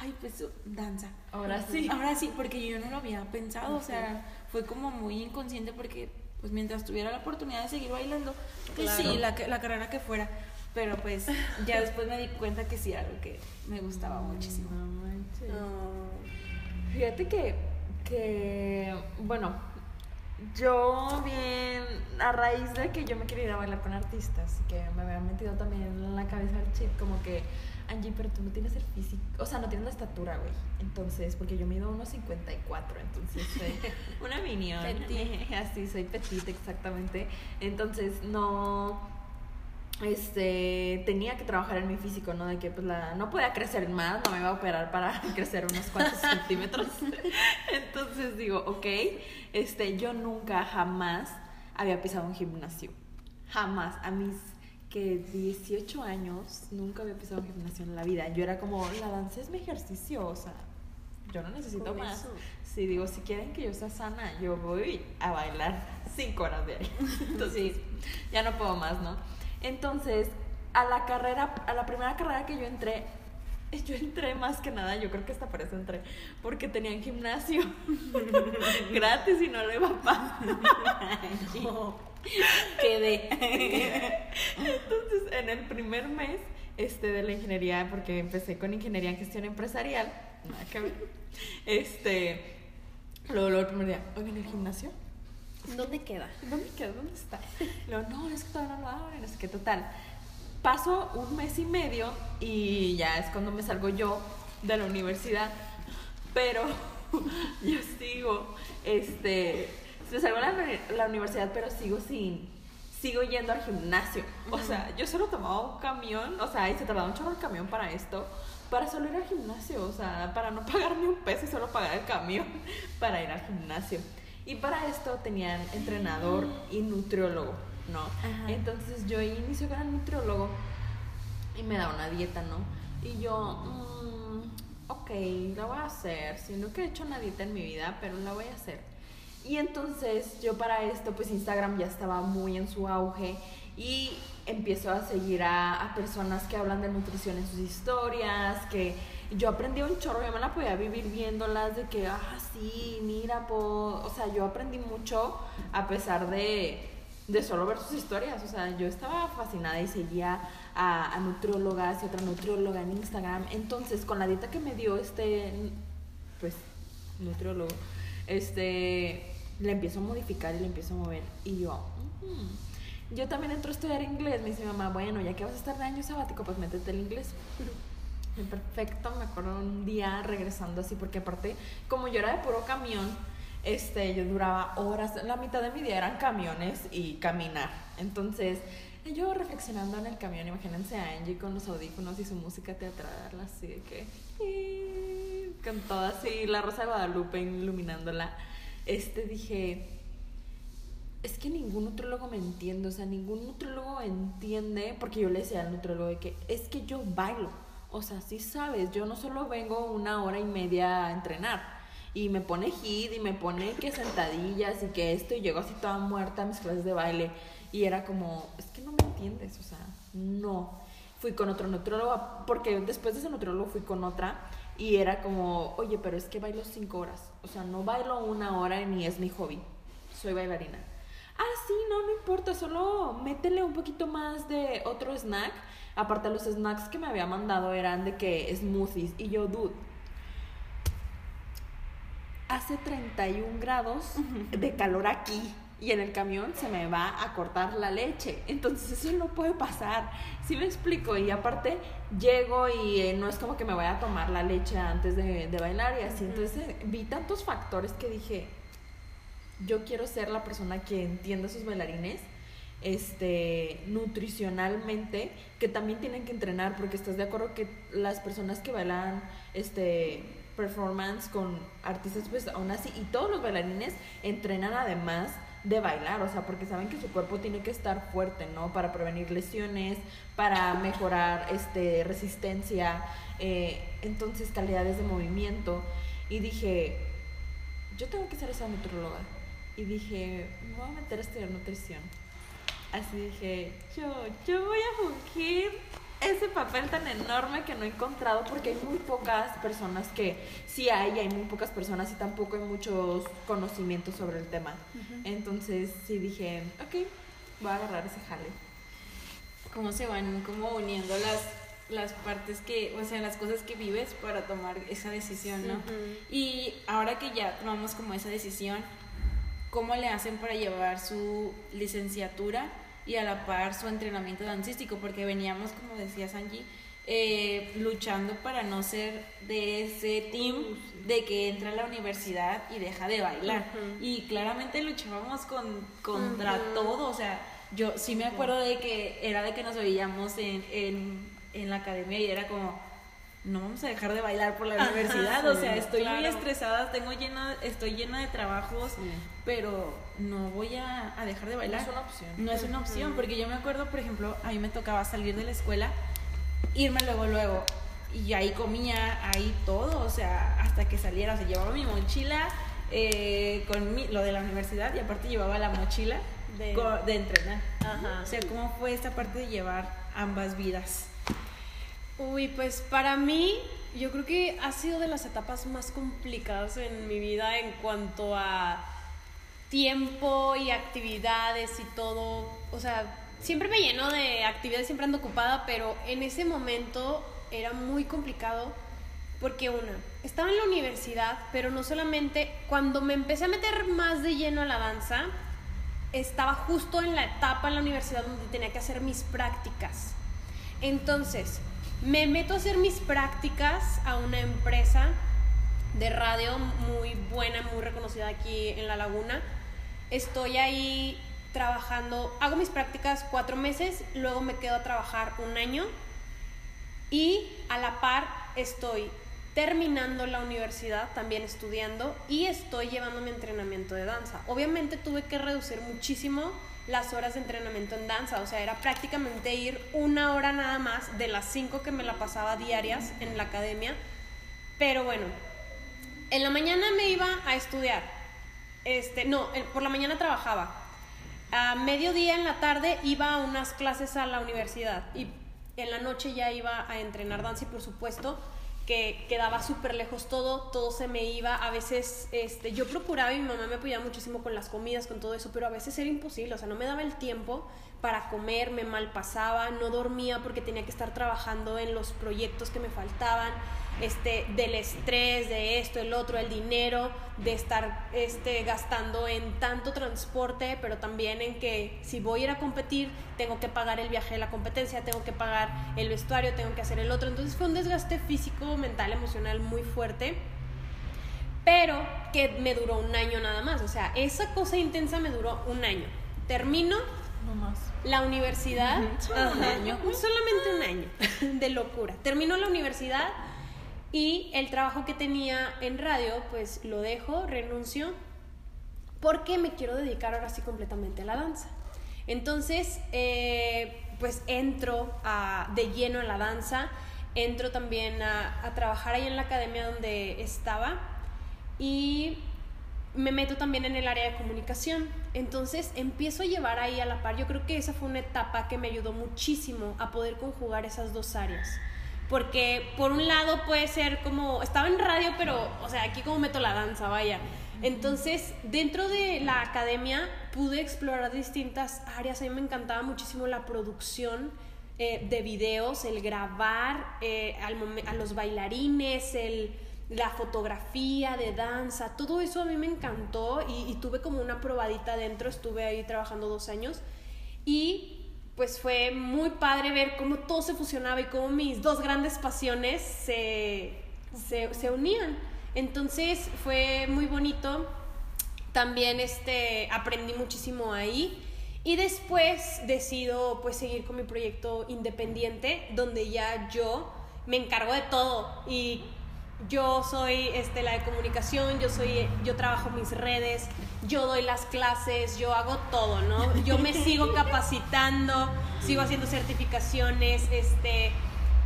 ay, pues danza. Ahora sí. Ahora sí, porque yo no lo había pensado, o sea, fue como muy inconsciente porque pues mientras tuviera la oportunidad de seguir bailando, pues Claro. sí, la, que- la carrera que fuera, pero pues ya después me di cuenta que sí era algo que me gustaba muchísimo. No manches. No. Fíjate que, que, bueno, yo bien, a raíz de que yo me quería ir a bailar con artistas, que me había metido también en la cabeza el chip, como que, Angie, pero tú no tienes el físico, o sea, no tienes la estatura, güey. Entonces, porque yo mido unos 54, entonces soy una minion. Petit. Así, soy petite, exactamente. Entonces, no, este, tenía que trabajar en mi físico, ¿no? De que pues la, no podía crecer más, no me iba a operar para crecer unos cuantos centímetros. Entonces digo, ok, este, yo nunca, jamás había pisado un gimnasio. Jamás. A mis que 18 años nunca había pisado un gimnasio en la vida. Yo era como, la danza es mi ejercicio, o sea, yo no necesito más. Si digo, si quieren que yo sea sana, yo voy a bailar cinco horas de ahí. Entonces, ya no puedo más, ¿no? Entonces, a la carrera, a la primera carrera que yo entré, yo entré más que nada, yo creo que hasta por eso entré, porque tenían gimnasio gratis y no lo iba a pagar. Quedé. Entonces, en el primer mes este, de la ingeniería, porque empecé con ingeniería en gestión empresarial, nada que ver, este, luego, luego el primer día, oigan, ¿el gimnasio? ¿Dónde queda? ¿Dónde queda? ¿Dónde está? Luego, no, es que todavía no lo abren, total. Paso un mes y medio y ya es cuando me salgo yo de la universidad, pero yo sigo, este, me salgo de la universidad, pero sigo sin, sigo yendo al gimnasio. O sea, yo solo tomaba un camión, o sea, y se tardaba un chorro el camión para esto, para solo ir al gimnasio, o sea, para no pagar ni un peso y solo pagar el camión para ir al gimnasio. Y para esto tenían entrenador y nutriólogo, ¿no? Ajá. Entonces yo inicio con el nutriólogo y me da una dieta, ¿no? Y yo, mm, ok, la voy a hacer. Si nunca he hecho una dieta en mi vida, pero la voy a hacer. Y entonces yo para esto, pues Instagram ya estaba muy en su auge y empiezo a seguir a, a personas que hablan de nutrición en sus historias, que yo aprendí un chorro, yo me la podía vivir viéndolas de que, ah, sí, mira, po, o sea, yo aprendí mucho a pesar de, de solo ver sus historias, o sea, yo estaba fascinada y seguía a, a nutriólogas y otra nutrióloga en Instagram, entonces con la dieta que me dio este, pues, nutriólogo, este, le empiezo a modificar y le empiezo a mover. Y yo, yo también entro a estudiar inglés, me dice mamá, bueno, ya que vas a estar de año sabático, pues métete el inglés. Perfecto, me acuerdo un día regresando así, porque aparte, como yo era de puro camión, este, yo duraba horas, la mitad de mi día eran camiones y caminar. Entonces, yo reflexionando en el camión, imagínense a Angie con los audífonos y su música teatral, así de que, con toda así, la Rosa de Guadalupe iluminándola, este, dije, es que ningún nutriólogo me entiende, o sea, ningún nutriólogo entiende, porque yo le decía al nutriólogo de que es que yo bailo, o sea, sí sabes, yo no solo vengo una hora y media a entrenar, y me pone hit y me pone que sentadillas y que esto, y llego así toda muerta a mis clases de baile, y era como, es que no me entiendes, o sea, no. Fui con otro nutriólogo, porque después de ese nutriólogo fui con otra, y era como, oye, pero es que bailo cinco horas, o sea, no bailo una hora ni es mi hobby, soy bailarina ah, sí, no, no importa, solo métele un poquito más de otro snack. Aparte, los snacks que me había mandado eran de que smoothies. Y yo, dude, hace 31 grados de calor aquí. Y en el camión se me va a cortar la leche. Entonces eso no puede pasar. ¿Sí me explico? Y aparte llego y eh, no es como que me vaya a tomar la leche antes de, de bailar y así. Entonces eh, vi tantos factores que dije, yo quiero ser la persona que entienda a sus bailarines este nutricionalmente que también tienen que entrenar porque estás de acuerdo que las personas que bailan este performance con artistas pues aún así y todos los bailarines entrenan además de bailar, o sea, porque saben que su cuerpo tiene que estar fuerte, ¿no? Para prevenir lesiones, para mejorar este, resistencia, eh, entonces calidades de movimiento. Y dije, yo tengo que ser esa nutrióloga y dije, me voy a meter a estudiar nutrición. Así dije, yo, yo voy a fungir ese papel tan enorme que no he encontrado porque hay muy pocas personas que sí hay, hay muy pocas personas y tampoco hay muchos conocimientos sobre el tema. Entonces sí dije, ok, voy a agarrar ese jale. cómo se van como uniendo las las partes que, o sea, las cosas que vives para tomar esa decisión, ¿no? Y ahora que ya tomamos como esa decisión, ¿cómo le hacen para llevar su licenciatura y a la par su entrenamiento dancístico? Porque veníamos, como decía Sanji, eh, luchando para no ser de ese team de que entra a la universidad y deja de bailar. Y claramente luchábamos con, contra todo, o sea, yo sí me acuerdo de que era de que nos veíamos en, en, en la academia y era como, no vamos a dejar de bailar por la Ajá, universidad, o sea, estoy muy estresada, tengo llena, estoy llena de trabajos, pero no voy a, a dejar de No bailar. es una opción. No es una opción, porque yo me acuerdo, por ejemplo, a mí me tocaba salir de la escuela, irme luego, luego, y ahí comía, ahí todo, o sea, hasta que saliera, o sea, llevaba mi mochila eh, con mi- lo de la universidad y aparte llevaba la mochila De- de entrenar. Ajá. O sea, ¿cómo fue esta parte de llevar ambas vidas? Uy, pues para mí, yo creo que ha sido de las etapas más complicadas en mi vida en cuanto a tiempo y actividades y todo. O sea, siempre me lleno de actividades, siempre ando ocupada, pero en ese momento era muy complicado porque una, estaba en la universidad, pero no solamente, cuando me empecé a meter más de lleno a la danza, estaba justo en la etapa en la universidad donde tenía que hacer mis prácticas. Entonces, me meto a hacer mis prácticas a una empresa de radio muy buena, muy reconocida aquí en La Laguna. Estoy ahí trabajando, hago mis prácticas cuatro meses, luego me quedo a trabajar un año y a la par estoy terminando la universidad, también estudiando y estoy llevando mi entrenamiento de danza. Obviamente tuve que reducir muchísimo las horas de entrenamiento en danza, o sea, era prácticamente ir una hora nada más de las cinco que me la pasaba diarias en la academia. Pero bueno, en la mañana me iba a estudiar, este, no, por la mañana trabajaba. A mediodía en la tarde iba a unas clases a la universidad y en la noche ya iba a entrenar danza y por supuesto que quedaba súper lejos todo, todo se me iba, a veces este, yo procuraba y mi mamá me apoyaba muchísimo con las comidas, con todo eso, pero a veces era imposible, o sea, no me daba el tiempo para comer, me malpasaba, no dormía porque tenía que estar trabajando en los proyectos que me faltaban, este, del estrés, de esto, el otro, el dinero, de estar este, gastando en tanto transporte, pero también en que si voy a ir a competir, tengo que pagar el viaje de la competencia, tengo que pagar el vestuario, tengo que hacer el otro. Entonces fue un desgaste físico, mental, emocional muy fuerte, pero que me duró un año nada más. O sea, esa cosa intensa me duró un año. Termino. No más. La universidad, un Ajá, año. solamente un año de locura. Terminó la universidad y el trabajo que tenía en radio, pues lo dejo, renuncio, porque me quiero dedicar ahora sí completamente a la danza. Entonces, eh, pues entro de lleno a la danza, entro también a, a trabajar ahí en la academia donde estaba y me meto también en el área de comunicación. Entonces empiezo a llevar ahí a la par. Yo creo que esa fue una etapa que me ayudó muchísimo a poder conjugar esas dos áreas. Porque por un lado puede ser como, estaba en radio, pero, o sea, aquí como meto la danza, vaya. Entonces, dentro de la academia pude explorar distintas áreas. A mí me encantaba muchísimo la producción eh, de videos, el grabar eh, al a los bailarines, el, la fotografía de danza, todo eso a mí me encantó y, y tuve como una probadita dentro, estuve ahí trabajando dos años y pues fue muy padre ver cómo todo se fusionaba y cómo mis dos grandes pasiones se, se, se unían. Entonces fue muy bonito, también este, aprendí muchísimo ahí. Y después decido pues seguir con mi proyecto independiente, donde ya yo me encargo de todo y yo soy este, la de comunicación, yo, soy, yo trabajo mis redes, yo doy las clases, yo hago todo, ¿no? Yo me sigo capacitando, sigo haciendo certificaciones, este,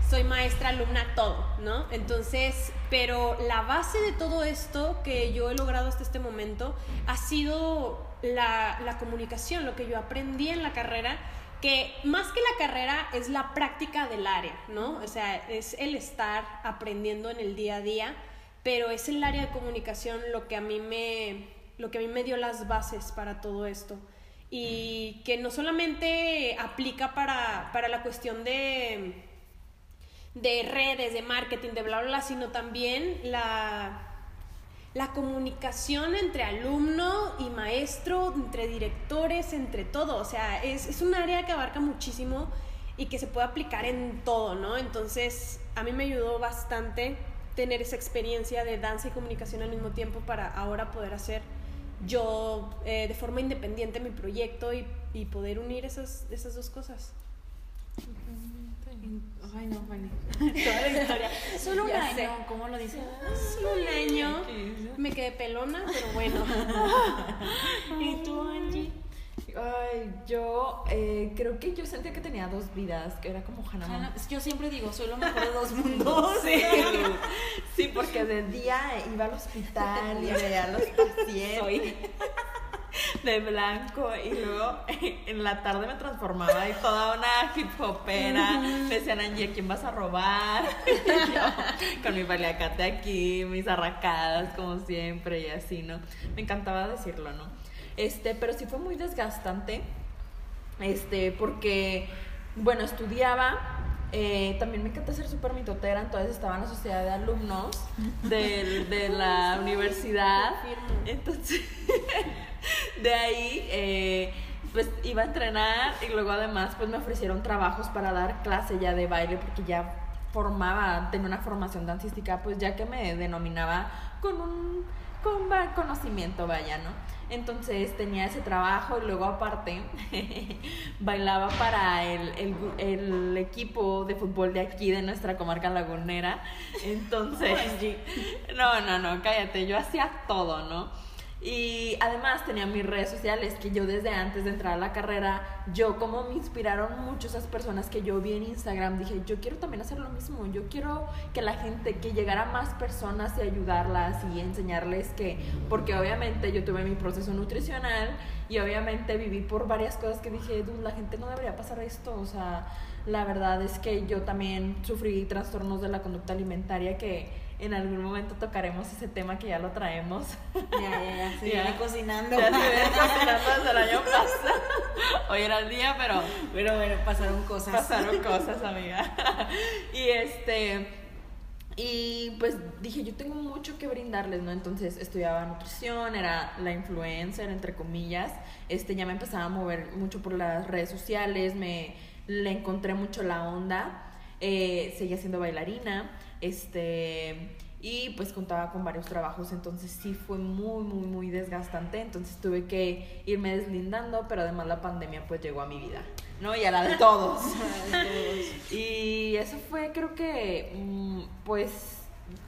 soy maestra, alumna, todo, ¿no? Entonces, pero la base de todo esto que yo he logrado hasta este momento ha sido la, la comunicación, lo que yo aprendí en la carrera, que más que la carrera es la práctica del área, ¿no? O sea, es el estar aprendiendo en el día a día, pero es el área de comunicación lo que a mí me, lo que a mí me dio las bases para todo esto. Y que no solamente aplica para, para la cuestión de, de redes, de marketing, de bla, bla, bla, sino también la, la comunicación entre alumno y maestro, entre directores, entre todo. O sea, es, es un área que abarca muchísimo y que se puede aplicar en todo, ¿no? Entonces, a mí me ayudó bastante tener esa experiencia de danza y comunicación al mismo tiempo para ahora poder hacer yo eh, de forma independiente mi proyecto y, poder unir esas, esas dos cosas. Ay, no, Fanny. Toda la historia. Solo un Ya año, sé. ¿cómo lo dice? Solo un año me quedé pelona, pero bueno. ¿Y tú, Angie? Ay, yo eh, creo que yo sentía que tenía dos vidas, que era como Hannah Hannah, Montana. Yo siempre digo, soy lo mejor de dos mundos. Sí. sí, porque de día iba al hospital y veía a los pacientes Soy. De blanco y luego en la tarde me transformaba en toda una hip hopera. Me decían, Angie, ¿a quién vas a robar? Y yo, con mi paliacate aquí, mis arracadas como siempre y así, ¿no? Me encantaba decirlo, ¿no? Este, pero sí fue muy desgastante, este, porque, bueno, estudiaba, eh, también me encanta ser súper mitotera, entonces estaba en la sociedad de alumnos del- de, la universidad, entonces, de ahí, eh, pues iba a entrenar y luego además, pues me ofrecieron trabajos para dar clase ya de baile, porque ya formaba, tenía una formación dancística, pues ya que me denominaba con un con conocimiento, vaya, ¿no? Entonces tenía ese trabajo y luego aparte bailaba para el, el el equipo de fútbol de aquí, de nuestra comarca lagunera. Entonces, no, no, no, cállate, yo hacía todo, ¿no? Y además tenía mis redes sociales que yo desde antes de entrar a la carrera, yo como me inspiraron mucho esas personas que yo vi en Instagram, dije, yo quiero también hacer lo mismo, yo quiero que la gente, que llegara más personas y ayudarlas y enseñarles que, porque obviamente yo tuve mi proceso nutricional y obviamente viví por varias cosas que dije, la gente no debería pasar esto, o sea, la verdad es que yo también sufrí trastornos de la conducta alimentaria que en algún momento tocaremos ese tema que ya lo traemos. Ya, ya, ya. Se viene cocinando. Ya se viene cocinando desde el año pasado. Hoy era el día, pero. Pero bueno, pasaron cosas. Pasaron cosas, amiga. Y este. Y pues dije, yo tengo mucho que brindarles, ¿no? Entonces estudiaba nutrición, era la influencer, entre comillas. Este, ya me empezaba a mover mucho por las redes sociales, me le encontré mucho la onda. Eh, seguía siendo bailarina. Este, y pues contaba con varios trabajos, entonces sí fue muy, muy, muy desgastante, entonces tuve que irme deslindando, pero además la pandemia pues llegó a mi vida, ¿no? Y a la de todos. y eso fue, creo que, mm, pues,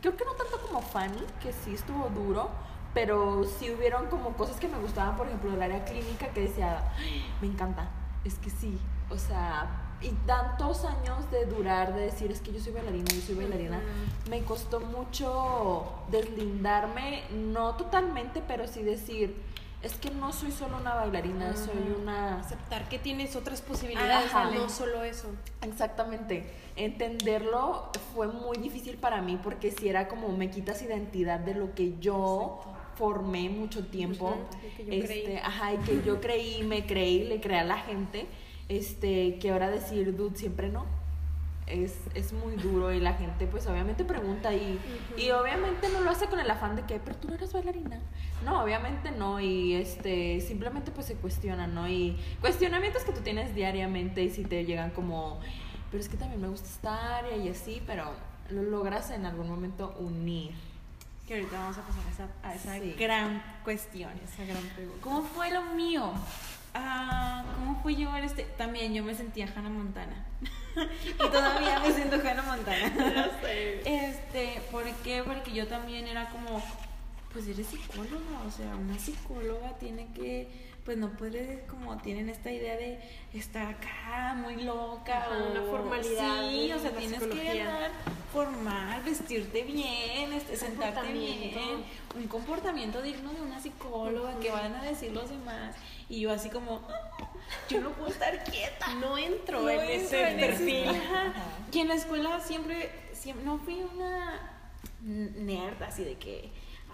creo que no tanto como Fanny, que sí estuvo duro, pero sí hubieron como cosas que me gustaban, por ejemplo, el área clínica que decía, me encanta, es que sí, o sea, y tantos años de durar, de decir es que yo soy bailarina, yo soy bailarina, me costó mucho deslindarme, no totalmente, pero sí decir, es que no soy solo una bailarina, soy una... Aceptar que tienes otras posibilidades, no solo eso. Exactamente. Entenderlo fue muy difícil para mí porque si era como me quitas identidad de lo que yo formé mucho tiempo. este, ajá, y que yo creí, me creí, le creé a la gente este, que ahora decir, dude, siempre no. Es, es muy duro y la gente pues obviamente pregunta y, y obviamente no lo hace con el afán de que, pero tú no eres bailarina. No, obviamente no y este, simplemente pues se cuestionan, ¿no? Y cuestionamientos que tú tienes diariamente y si te llegan como, pero es que también me gusta esta área y así, pero lo logras en algún momento unir. Que ahorita vamos a pasar a esa, a esa gran cuestión. Esa gran pregunta. ¿Cómo fue lo mío? Ah, ¿cómo fui yo este? También yo me sentía Hannah Montana. y todavía me siento Hannah Montana. Este, ¿por qué? Porque yo también era como, pues eres psicóloga, o sea, una psicóloga tiene que, pues no puede, como tienen esta idea de estar acá muy loca o una formalidad. Sí, o sea, tienes que andar formal, vestirte bien, este, sentarte bien, un comportamiento digno de una psicóloga que van a decir los demás. Y yo así como, yo no puedo estar quieta. No entro en ese perfil. y en la escuela siempre, siempre, no fui una nerd así de que,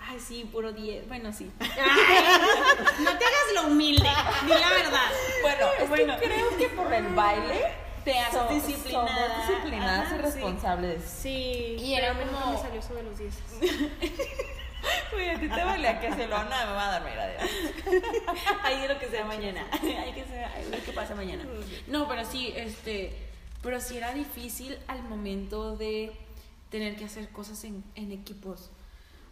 ay, sí, puro 10. Bueno, sí. no te hagas lo humilde, di la verdad. Bueno, bueno. creo que por el baile te haces disciplinada. disciplinadas y responsables. Sí. Y era como. me salió sobre los 10. Uy, a ti te valía que se lo nada, me va a dar mira Ahí lo que sea mañana. Hay que sea, lo que pasa mañana. No, pero sí, este, pero sí era difícil al momento de tener que hacer cosas en, en equipos.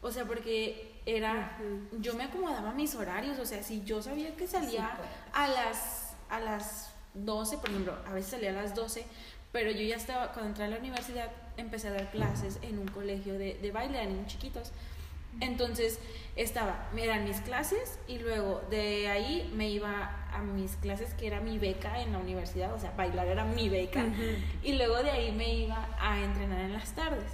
O sea, porque era, yo me acomodaba mis horarios, o sea, si yo sabía que salía pues. a las a las 12, por ejemplo, a veces salía a las 12, pero yo ya estaba, cuando entré a la universidad, empecé a dar clases en un colegio de, de baile a niños chiquitos. Entonces estaba, eran mis clases y luego de ahí me iba a mis clases que era mi beca en la universidad, o sea, bailar era mi beca. Y luego de ahí me iba a entrenar en las tardes.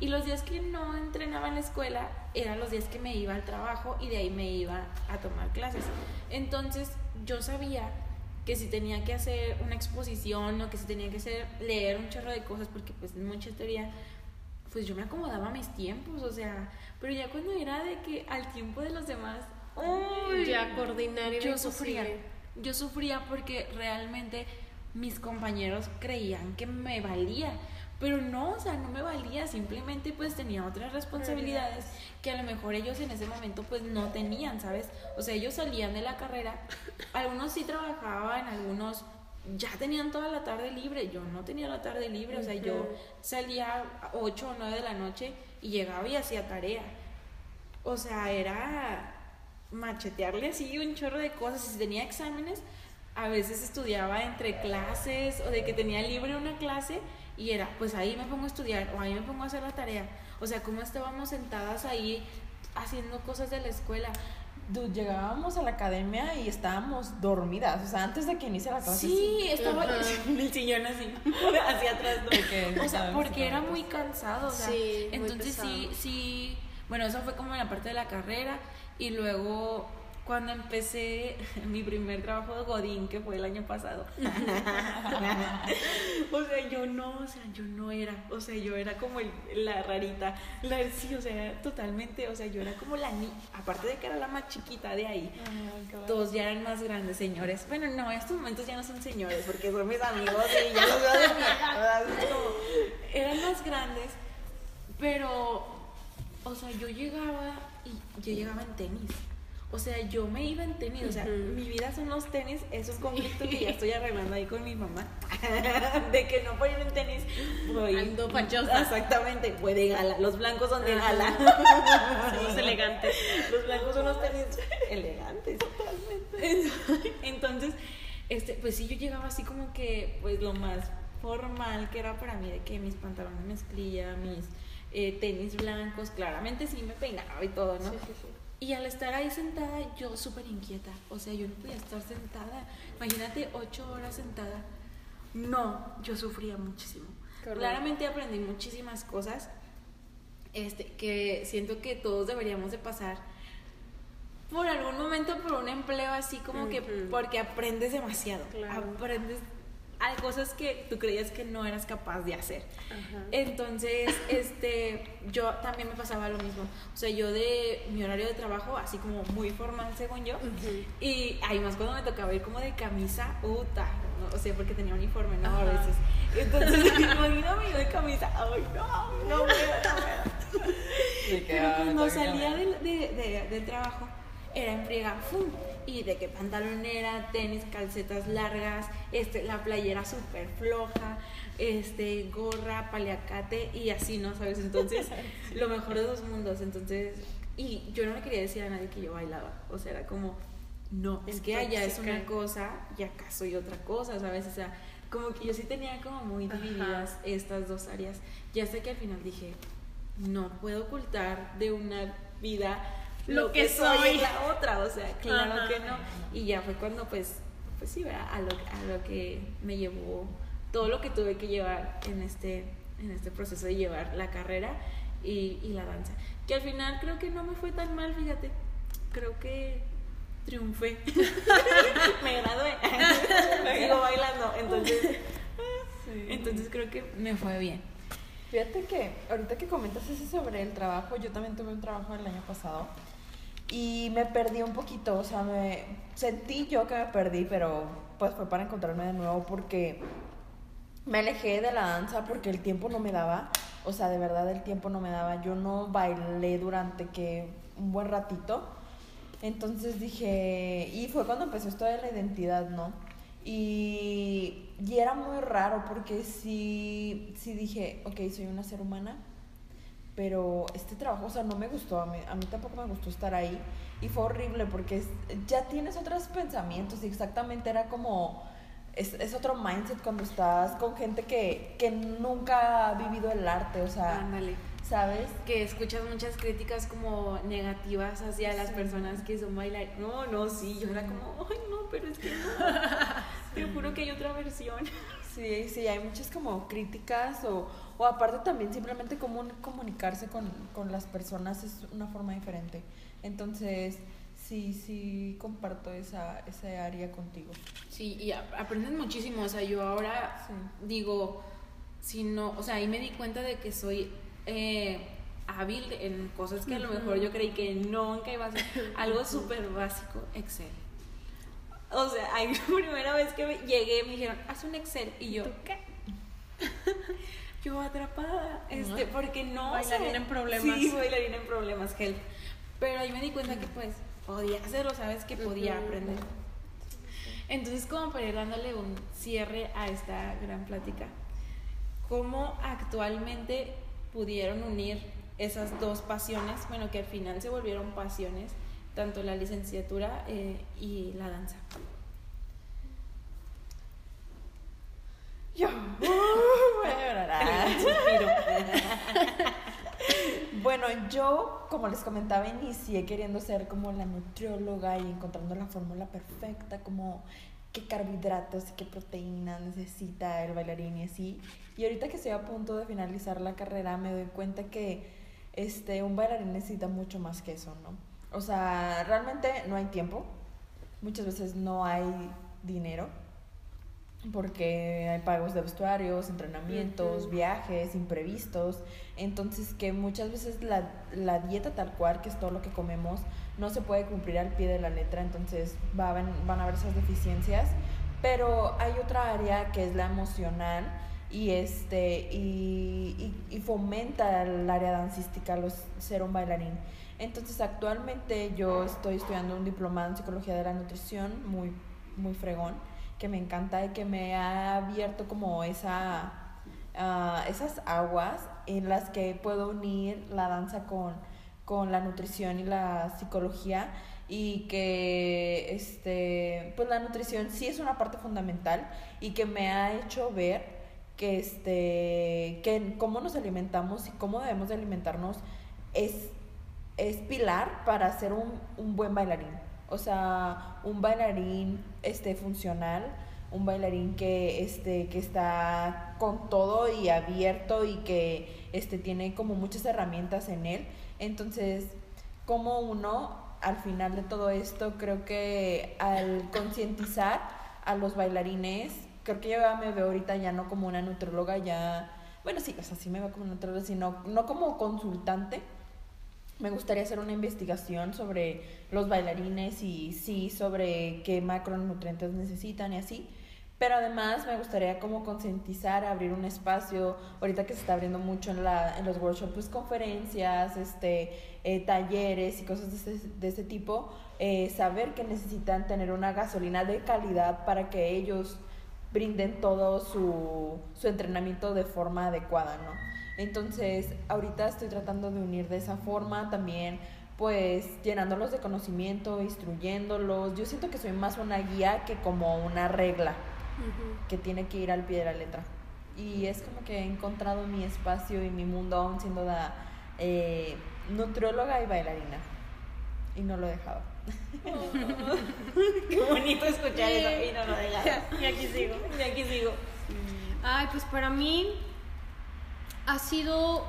Y los días que no entrenaba en la escuela eran los días que me iba al trabajo y de ahí me iba a tomar clases. Entonces yo sabía que si tenía que hacer una exposición o que si tenía que hacer, leer un chorro de cosas porque pues mucha teoría, pues yo me acomodaba a mis tiempos, o sea, pero ya cuando era de que al tiempo de los demás, uy, ya coordinar yo sufría. Yo sufría porque realmente mis compañeros creían que me valía, pero no, o sea, no me valía, simplemente pues tenía otras responsabilidades que a lo mejor ellos en ese momento pues no tenían, ¿sabes? O sea, ellos salían de la carrera, algunos sí trabajaban, algunos ya tenían toda la tarde libre, yo no tenía la tarde libre, o sea, yo salía a 8 o 9 de la noche y llegaba y hacía tarea. O sea, era machetearle así un chorro de cosas. Si tenía exámenes, a veces estudiaba entre clases o de que tenía libre una clase y era, pues ahí me pongo a estudiar o ahí me pongo a hacer la tarea. O sea, cómo estábamos sentadas ahí haciendo cosas de la escuela. dude, llegábamos a la academia y estábamos dormidas, o sea, antes de que inicie la clase. Sí, estaba en el sillón así, hacia atrás. ¿no? O sea, porque era muy cansado, o sea, Sí, muy entonces sí, sí, bueno, eso fue como en la parte de la carrera y luego cuando empecé mi primer trabajo de Godín, que fue el año pasado. o sea, yo no, o sea, yo no era, o sea, yo era como el- la rarita, la, sí, o sea, totalmente, o sea, yo era como la niña, aparte de que era la más chiquita de ahí. Todos ya eran más grandes señores. Bueno, no, en estos momentos ya no son señores porque son mis amigos y ya los veo de mi Eran más grandes, pero, o sea, yo llegaba y yo llegaba en tenis. O sea, yo me iba en tenis. O sea, mi vida son los tenis. Es un conflicto que ya estoy arreglando ahí con mi mamá. de que no por ir en tenis voy. Ando fachosa. Exactamente, voy de gala. Los blancos son de gala. Somos elegantes. Los blancos son los tenis elegantes. Totalmente. Entonces, este, pues sí, yo llegaba así como que, pues lo más formal que era para mí, de que mis pantalones mezclilla, mis eh, tenis blancos, claramente sí me peinaba y todo, ¿no? Sí, sí, sí. Y al estar ahí sentada, yo súper inquieta. O sea, yo no podía estar sentada. Imagínate ocho horas sentada. No, yo sufría muchísimo. Claramente aprendí muchísimas cosas este, que siento que todos deberíamos de pasar por algún momento por un empleo así como que porque aprendes demasiado. Claro. Aprendes hay cosas que tú creías que no eras capaz de hacer. Ajá. Entonces, este, yo también me pasaba lo mismo. O sea, yo de mi horario de trabajo, así como muy formal según yo, Ujú. y además cuando me tocaba ir como de camisa, puta, no, o sea, porque tenía uniforme, ¿no? A veces. Entonces, imagíname yo de camisa, ay, no, no puedo, no puedo. Pero cuando salía del, de- de- del trabajo, era en friega, ¡fum! Y de que pantalonera, tenis, calcetas largas, este, la playera súper floja, este, gorra, paliacate y así, ¿no? ¿Sabes? Entonces, lo mejor de dos mundos. Entonces, y yo no le quería decir a nadie que yo bailaba. O sea, era como, no, es que allá es una cosa y acá soy otra cosa, ¿sabes? O sea, como que yo sí tenía como muy Ajá. divididas estas dos áreas. Ya sé que al final dije, no puedo ocultar de una vida lo, Lo que, que soy soy. en la otra, o sea, claro Ajá. que no. Y ya fue cuando pues, pues sí, ¿verdad? A lo, a lo que me llevó, todo lo que tuve que llevar en este, en este proceso de llevar la carrera y, y la danza. Que al final creo que no me fue tan mal, fíjate. Creo que triunfé. me gradué. Sigo bailando, entonces, Sí. entonces creo que me fue bien. Fíjate que ahorita que comentas eso sobre el trabajo, yo también tuve un trabajo el año pasado y me perdí un poquito, o sea, me sentí yo que me perdí, pero pues fue para encontrarme de nuevo porque me alejé de la danza porque el tiempo no me daba, o sea, de verdad el tiempo no me daba. Yo no bailé durante que un buen ratito. Entonces dije, y fue cuando empezó esto de la identidad, ¿no? Y, y era muy raro porque sí, sí dije, ok, soy una ser humana, pero este trabajo, o sea, no me gustó, a mí, a mí tampoco me gustó estar ahí y fue horrible porque es- ya tienes otros pensamientos y exactamente era como, es, es otro mindset cuando estás con gente que, que nunca ha vivido el arte, o sea, Ándale. ¿sabes? que escuchas muchas críticas como negativas hacia las personas que son bailarines. No, no, sí, yo era como, ay, no, pero es que no. Te juro que hay otra versión. Sí, sí, hay muchas como críticas o, o aparte también simplemente como comunicarse con, con las personas es una forma diferente. Entonces, sí, sí, comparto esa, esa área contigo. Sí, y aprendes muchísimo. O sea, yo ahora Sí. digo, si no, o sea, ahí me di cuenta de que soy eh, hábil en cosas que a lo mejor yo creí que nunca iba a ser. Algo súper básico, Excel. O sea, ahí la primera vez que me- llegué me dijeron, haz un Excel. Y yo, ¿qué? yo atrapada, este, porque no. Bailarina en problemas. Sí, bailarina en problemas, help. Pero ahí me di cuenta que pues podía hacerlo, ¿sabes? Que podía aprender. Entonces, como para ir dándole un cierre a esta gran plática, ¿cómo actualmente pudieron unir esas dos pasiones? Bueno, que al final se volvieron pasiones, tanto la licenciatura eh, y la danza. Yo voy a llorar. Suspiro. Bueno, yo, como les comentaba, inicié queriendo ser como la nutrióloga y encontrando la fórmula perfecta, como qué carbohidratos y qué proteínas necesita el bailarín y así. Y ahorita que estoy a punto de finalizar la carrera, me doy cuenta que este, un bailarín necesita mucho más que eso, ¿no? O sea, realmente no hay tiempo, muchas veces no hay dinero porque hay pagos de vestuarios, entrenamientos, viajes, imprevistos. Entonces que muchas veces la, la, dieta tal cual, que es todo lo que comemos, no se puede cumplir al pie de la letra, entonces va, van a haber esas deficiencias. Pero hay otra área que es la emocional y, este, y, y, y fomenta el área dancística, los, ser un bailarín. Entonces actualmente yo estoy estudiando un diplomado en psicología de la nutrición, muy, muy fregón que me encanta y que me ha abierto como esa, uh, esas aguas en las que puedo unir la danza con, con la nutrición y la psicología y que este pues la nutrición sí es una parte fundamental y que me ha hecho ver que este que cómo nos alimentamos y cómo debemos de alimentarnos es, es pilar para ser un, un buen bailarín o sea, un bailarín este, funcional, un bailarín que, este, que está con todo y abierto y que este, tiene como muchas herramientas en él. Entonces, como uno, al final de todo esto, creo que al concientizar a los bailarines, creo que yo me veo ahorita ya no como una nutróloga, ya, bueno, sí, o sea, sí me veo como una nutróloga, sino no como consultante, me gustaría hacer una investigación sobre los bailarines y sí, sobre qué macronutrientes necesitan y así. Pero además me gustaría como concientizar, abrir un espacio, ahorita que se está abriendo mucho en, la, en los workshops, pues, conferencias, este, eh, talleres y cosas de ese, de ese tipo, eh, saber que necesitan tener una gasolina de calidad para que ellos brinden todo su, su entrenamiento de forma adecuada, ¿no? Entonces, ahorita estoy tratando de unir de esa forma también, pues llenándolos de conocimiento, instruyéndolos. Yo siento que soy más una guía que como una regla que tiene que ir al pie de la letra. Y es como que he encontrado mi espacio y mi mundo aún siendo la eh, nutrióloga y bailarina. Y no lo he dejado. Qué bonito escuchar eso. Y no lo he dejado. Y aquí sigo. Y aquí sigo. Ay, pues para mí ha sido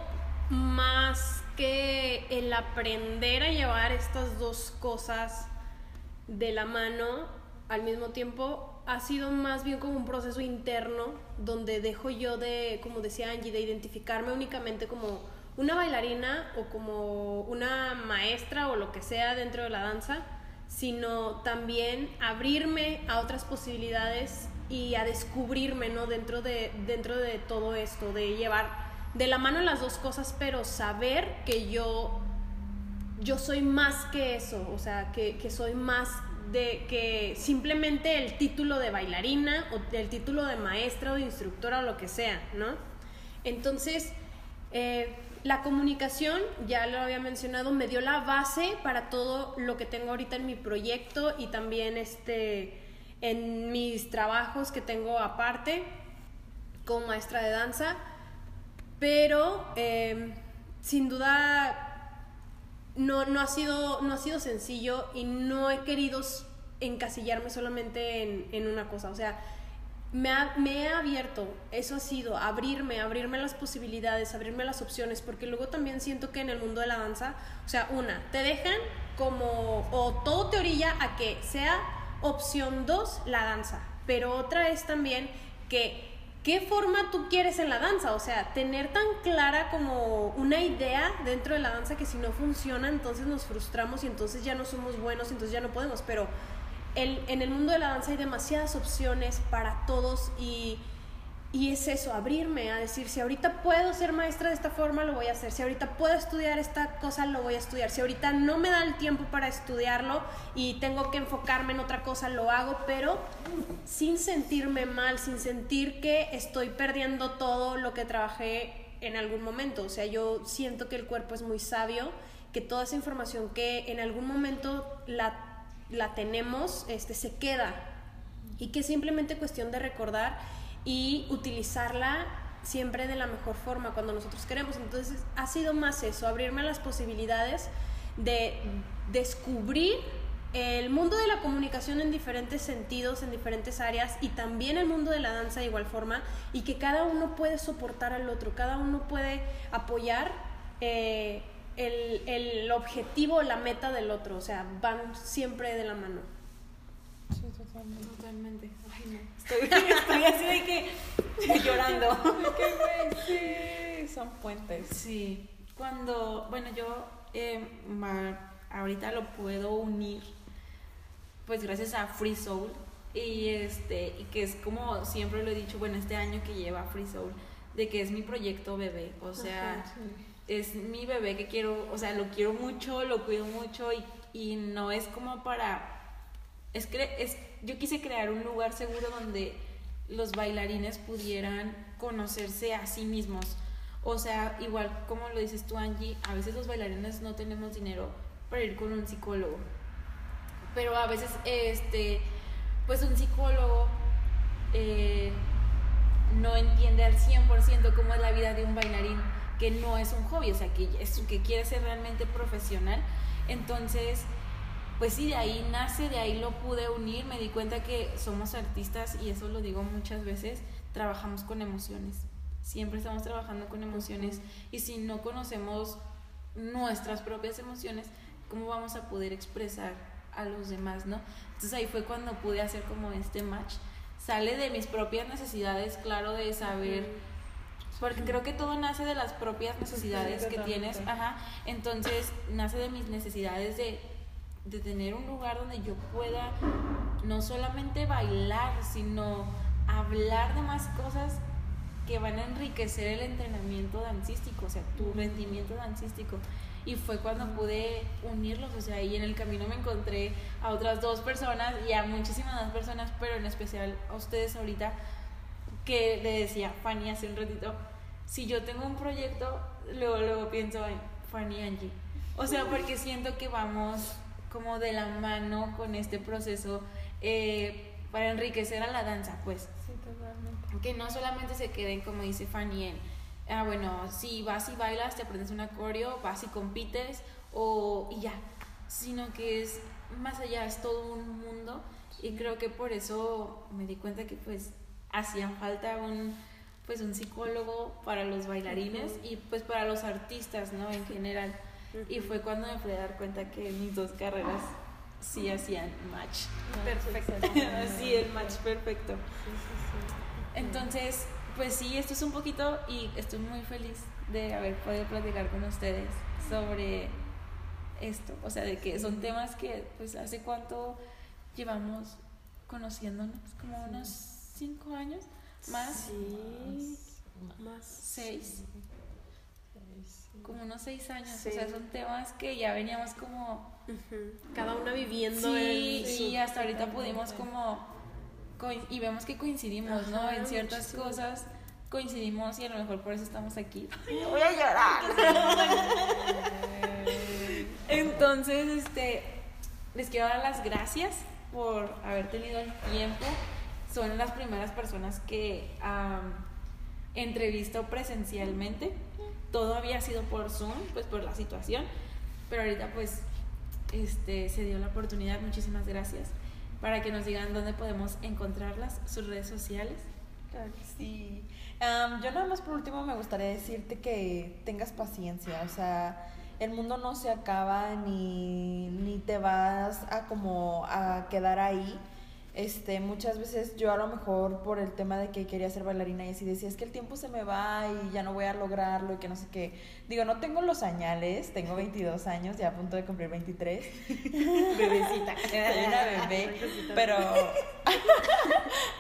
más que el aprender a llevar estas dos cosas de la mano al mismo tiempo ha sido más bien como un proceso interno donde dejo yo de, como decía Angie, de identificarme únicamente como una bailarina o como una maestra o lo que sea dentro de la danza, sino también abrirme a otras posibilidades y a descubrirme ¿no? dentro, de, dentro de todo esto, de llevar de la mano las dos cosas, pero saber que yo, yo soy más que eso, o sea, que, soy más de que simplemente el título de bailarina o el título de maestra o de instructora o lo que sea, ¿no? Entonces, eh, la comunicación, ya lo había mencionado, me dio la base para todo lo que tengo ahorita en mi proyecto y también este, en mis trabajos que tengo aparte como maestra de danza pero em, sin duda no, no, ha sido, no ha sido sencillo y no he querido encasillarme solamente en, en una cosa. O sea, me, me, he abierto, eso ha sido, abrirme, abrirme las posibilidades, abrirme las opciones, porque luego también siento que en el mundo de la danza, o sea, una, te dejan como, o todo te orilla a que sea opción dos la danza, pero otra es también que ¿qué forma tú quieres en la danza? O sea, tener tan clara como una idea dentro de la danza que si no funciona, entonces nos frustramos y entonces ya no somos buenos, entonces ya no podemos. Pero el, en el mundo de la danza hay demasiadas opciones para todos y y es eso, abrirme a decir, si ahorita puedo ser maestra de esta forma, lo voy a hacer. Si ahorita puedo estudiar esta cosa, lo voy a estudiar. Si ahorita no me da el tiempo para estudiarlo y tengo que enfocarme en otra cosa, lo hago, pero sin sentirme mal, sin sentir que estoy perdiendo todo lo que trabajé en algún momento. O sea, yo siento que el cuerpo es muy sabio, que toda esa información que en algún momento la, la tenemos, este, se queda. Y que es simplemente cuestión de recordar y utilizarla siempre de la mejor forma cuando nosotros queremos. Entonces ha sido más eso, abrirme a las posibilidades de descubrir el mundo de la comunicación en diferentes sentidos, en diferentes áreas y también el mundo de la danza de igual forma y que cada uno puede soportar al otro, cada uno puede apoyar eh, el, el objetivo, la meta del otro, o sea, van siempre de la mano. Sí, totalmente. Totalmente. Ay, no. Estoy, estoy así de que llorando. sí, son puentes. Sí. Cuando, bueno, yo eh, ahorita lo puedo unir, pues gracias a Free Soul. Y este, y que es como siempre lo he dicho, bueno, este año que lleva Free Soul, de que es mi proyecto bebé. O sea, es mi bebé que quiero, o sea, lo quiero mucho, lo cuido mucho y, y no es como para es, es, yo quise crear un lugar seguro donde los bailarines pudieran conocerse a sí mismos. O sea, igual como lo dices tú, Angie, a veces los bailarines no tenemos dinero para ir con un psicólogo. Pero a veces, este, pues un psicólogo eh, no entiende al 100% cómo es la vida de un bailarín que no es un hobby, o sea, que, es, que quiere ser realmente profesional. Entonces, pues sí, de ahí nace, de ahí lo pude unir, me di cuenta que somos artistas y eso lo digo muchas veces, trabajamos con emociones, siempre estamos trabajando con emociones y si no conocemos nuestras propias emociones, ¿cómo vamos a poder expresar a los demás, no? Entonces ahí fue cuando pude hacer como este match. Sale de mis propias necesidades, claro, de saber porque creo que todo nace de las propias necesidades que tienes, ajá. Entonces, nace de mis necesidades de de tener un lugar donde yo pueda no solamente bailar, sino hablar de más cosas que van a enriquecer el entrenamiento dancístico, o sea, tu rendimiento dancístico. Y fue cuando pude unirlos, o sea, ahí en el camino me encontré a otras dos personas y a muchísimas más personas, pero en especial a ustedes ahorita, que le decía Fanny hace un ratito, si yo tengo un proyecto, luego, luego pienso en Fanny Angie. O sea, porque siento que vamos como de la mano con este proceso eh, para enriquecer a la danza, pues. Sí, totalmente. Que no solamente se queden, como dice Fanny, en, ah, bueno, si vas y bailas, te aprendes un coreo, vas y compites, o, y ya, sino que es más allá, es todo un mundo, y creo que por eso me di cuenta que pues hacían falta un pues un psicólogo para los bailarines y pues para los artistas, ¿no? En general. Y fue cuando me pude dar cuenta que mis dos carreras sí hacían match. Perfecto. sí, el match perfecto. Entonces, pues sí, esto es un poquito y estoy muy feliz de haber podido platicar con ustedes sobre esto. O sea, de que son temas que, pues, hace cuánto llevamos conociéndonos, como unos cinco años más. Sí, más. Seis como unos seis años. O sea, son temas que ya veníamos como... Cada una viviendo. Sí, y hasta ahorita pudimos como... Y vemos que coincidimos, ¿no? En ciertas cosas coincidimos y a lo mejor por eso estamos aquí. Voy a llorar. Entonces, este, les quiero dar las gracias por haber tenido el tiempo. Son las primeras personas que entrevisto presencialmente. Todo había sido por Zoom, pues por la situación, pero ahorita pues este, se dio la oportunidad, muchísimas gracias, para que nos digan dónde podemos encontrarlas, sus redes sociales. Sí. yo nada más por último me gustaría decirte que tengas paciencia, o sea, el mundo no se acaba ni, ni te vas a como a quedar ahí este, muchas veces yo a lo mejor por el tema de que quería ser bailarina y así decía, es que el tiempo se me va y ya no voy a lograrlo y que no sé qué. Digo, no tengo los añales, tengo 22 años, ya a punto de cumplir 23. Bebecita. Soy una bebé, pero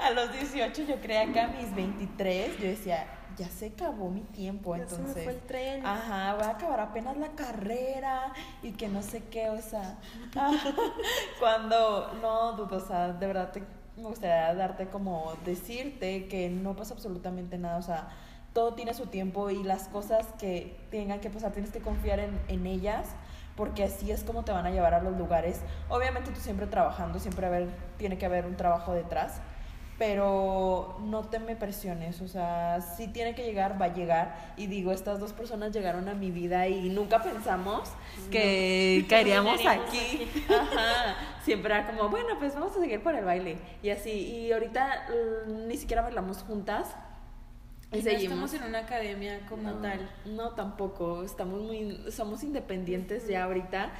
a los 18 yo creía que a mis 23 yo decía, ya se acabó mi tiempo, entonces. Se fue el tren. Ajá, voy a acabar apenas la carrera y que no sé qué, o sea. cuando, no dudo, o sea, de verdad me gustaría darte como decirte que no pasa absolutamente nada, o sea, todo tiene su tiempo y las cosas que tengan que pasar tienes que confiar en, en ellas porque así es como te van a llevar a los lugares. Obviamente tú siempre trabajando, siempre haber, tiene que haber un trabajo detrás, pero no te me presiones, o sea, si tiene que llegar, va a llegar. Y digo, estas dos personas llegaron a mi vida y nunca pensamos que caeríamos aquí. Ajá. Siempre era como, bueno, pues vamos a seguir por el baile. Y así, y ahorita mm, ni siquiera bailamos juntas. Y, no estamos en una academia como tal. No, tampoco. Estamos muy, somos independientes ya ahorita.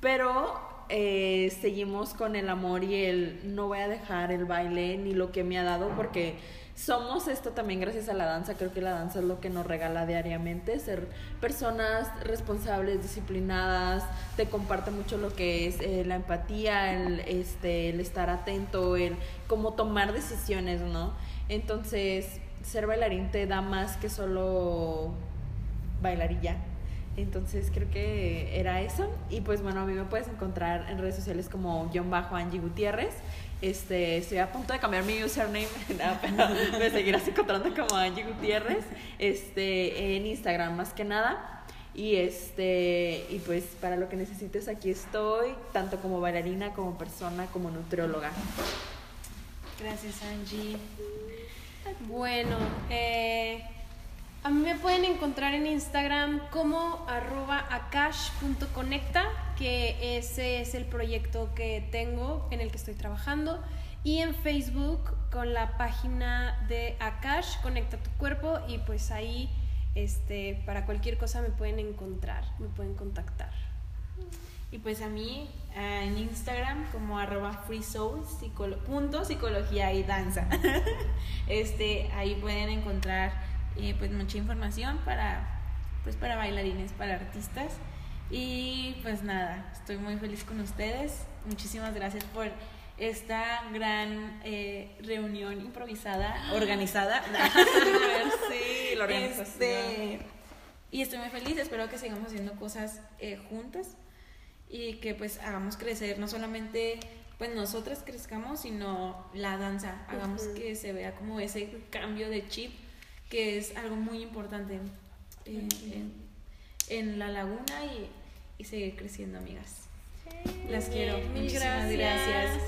Pero eh, seguimos con el amor y el no voy a dejar el baile ni lo que me ha dado porque somos esto también gracias a la danza. Creo que la danza es lo que nos regala diariamente, ser personas responsables, disciplinadas, te comparte mucho lo que es eh, la empatía, el, este, el estar atento, el cómo tomar decisiones, ¿no? Entonces, ser bailarín te da más que solo bailarilla entonces creo que era eso. Y pues bueno, a mí me puedes encontrar en redes sociales como guion bajo Angie Gutiérrez. Este, estoy a punto de cambiar mi username, pero me seguirás encontrando como Angie Gutiérrez. Este, en Instagram más que nada. Y este, y pues para lo que necesites aquí estoy, tanto como bailarina, como persona, como nutrióloga. Gracias Angie. Bueno, eh, a mí me pueden encontrar en Instagram como arroba akash.conecta, que ese es el proyecto que tengo en el que estoy trabajando. Y en Facebook con la página de Akash, Conecta tu cuerpo. Y pues ahí, este, para cualquier cosa me pueden encontrar, me pueden contactar. Y pues a mí eh, en Instagram como arroba freesoul, punto psicología y danza. este, ahí pueden encontrar eh, pues mucha información para, pues para bailarines, para artistas. Y pues nada, estoy muy feliz con ustedes. Muchísimas gracias por esta gran eh, reunión improvisada, organizada. sí, la organización. Este, y estoy muy feliz, espero que sigamos haciendo cosas eh, juntas y que pues hagamos crecer no solamente pues nosotras crezcamos, sino la danza, hagamos que se vea como ese cambio de chip que es algo muy importante eh, en, la laguna y, seguir creciendo, amigas. Las quiero. Muchas gracias.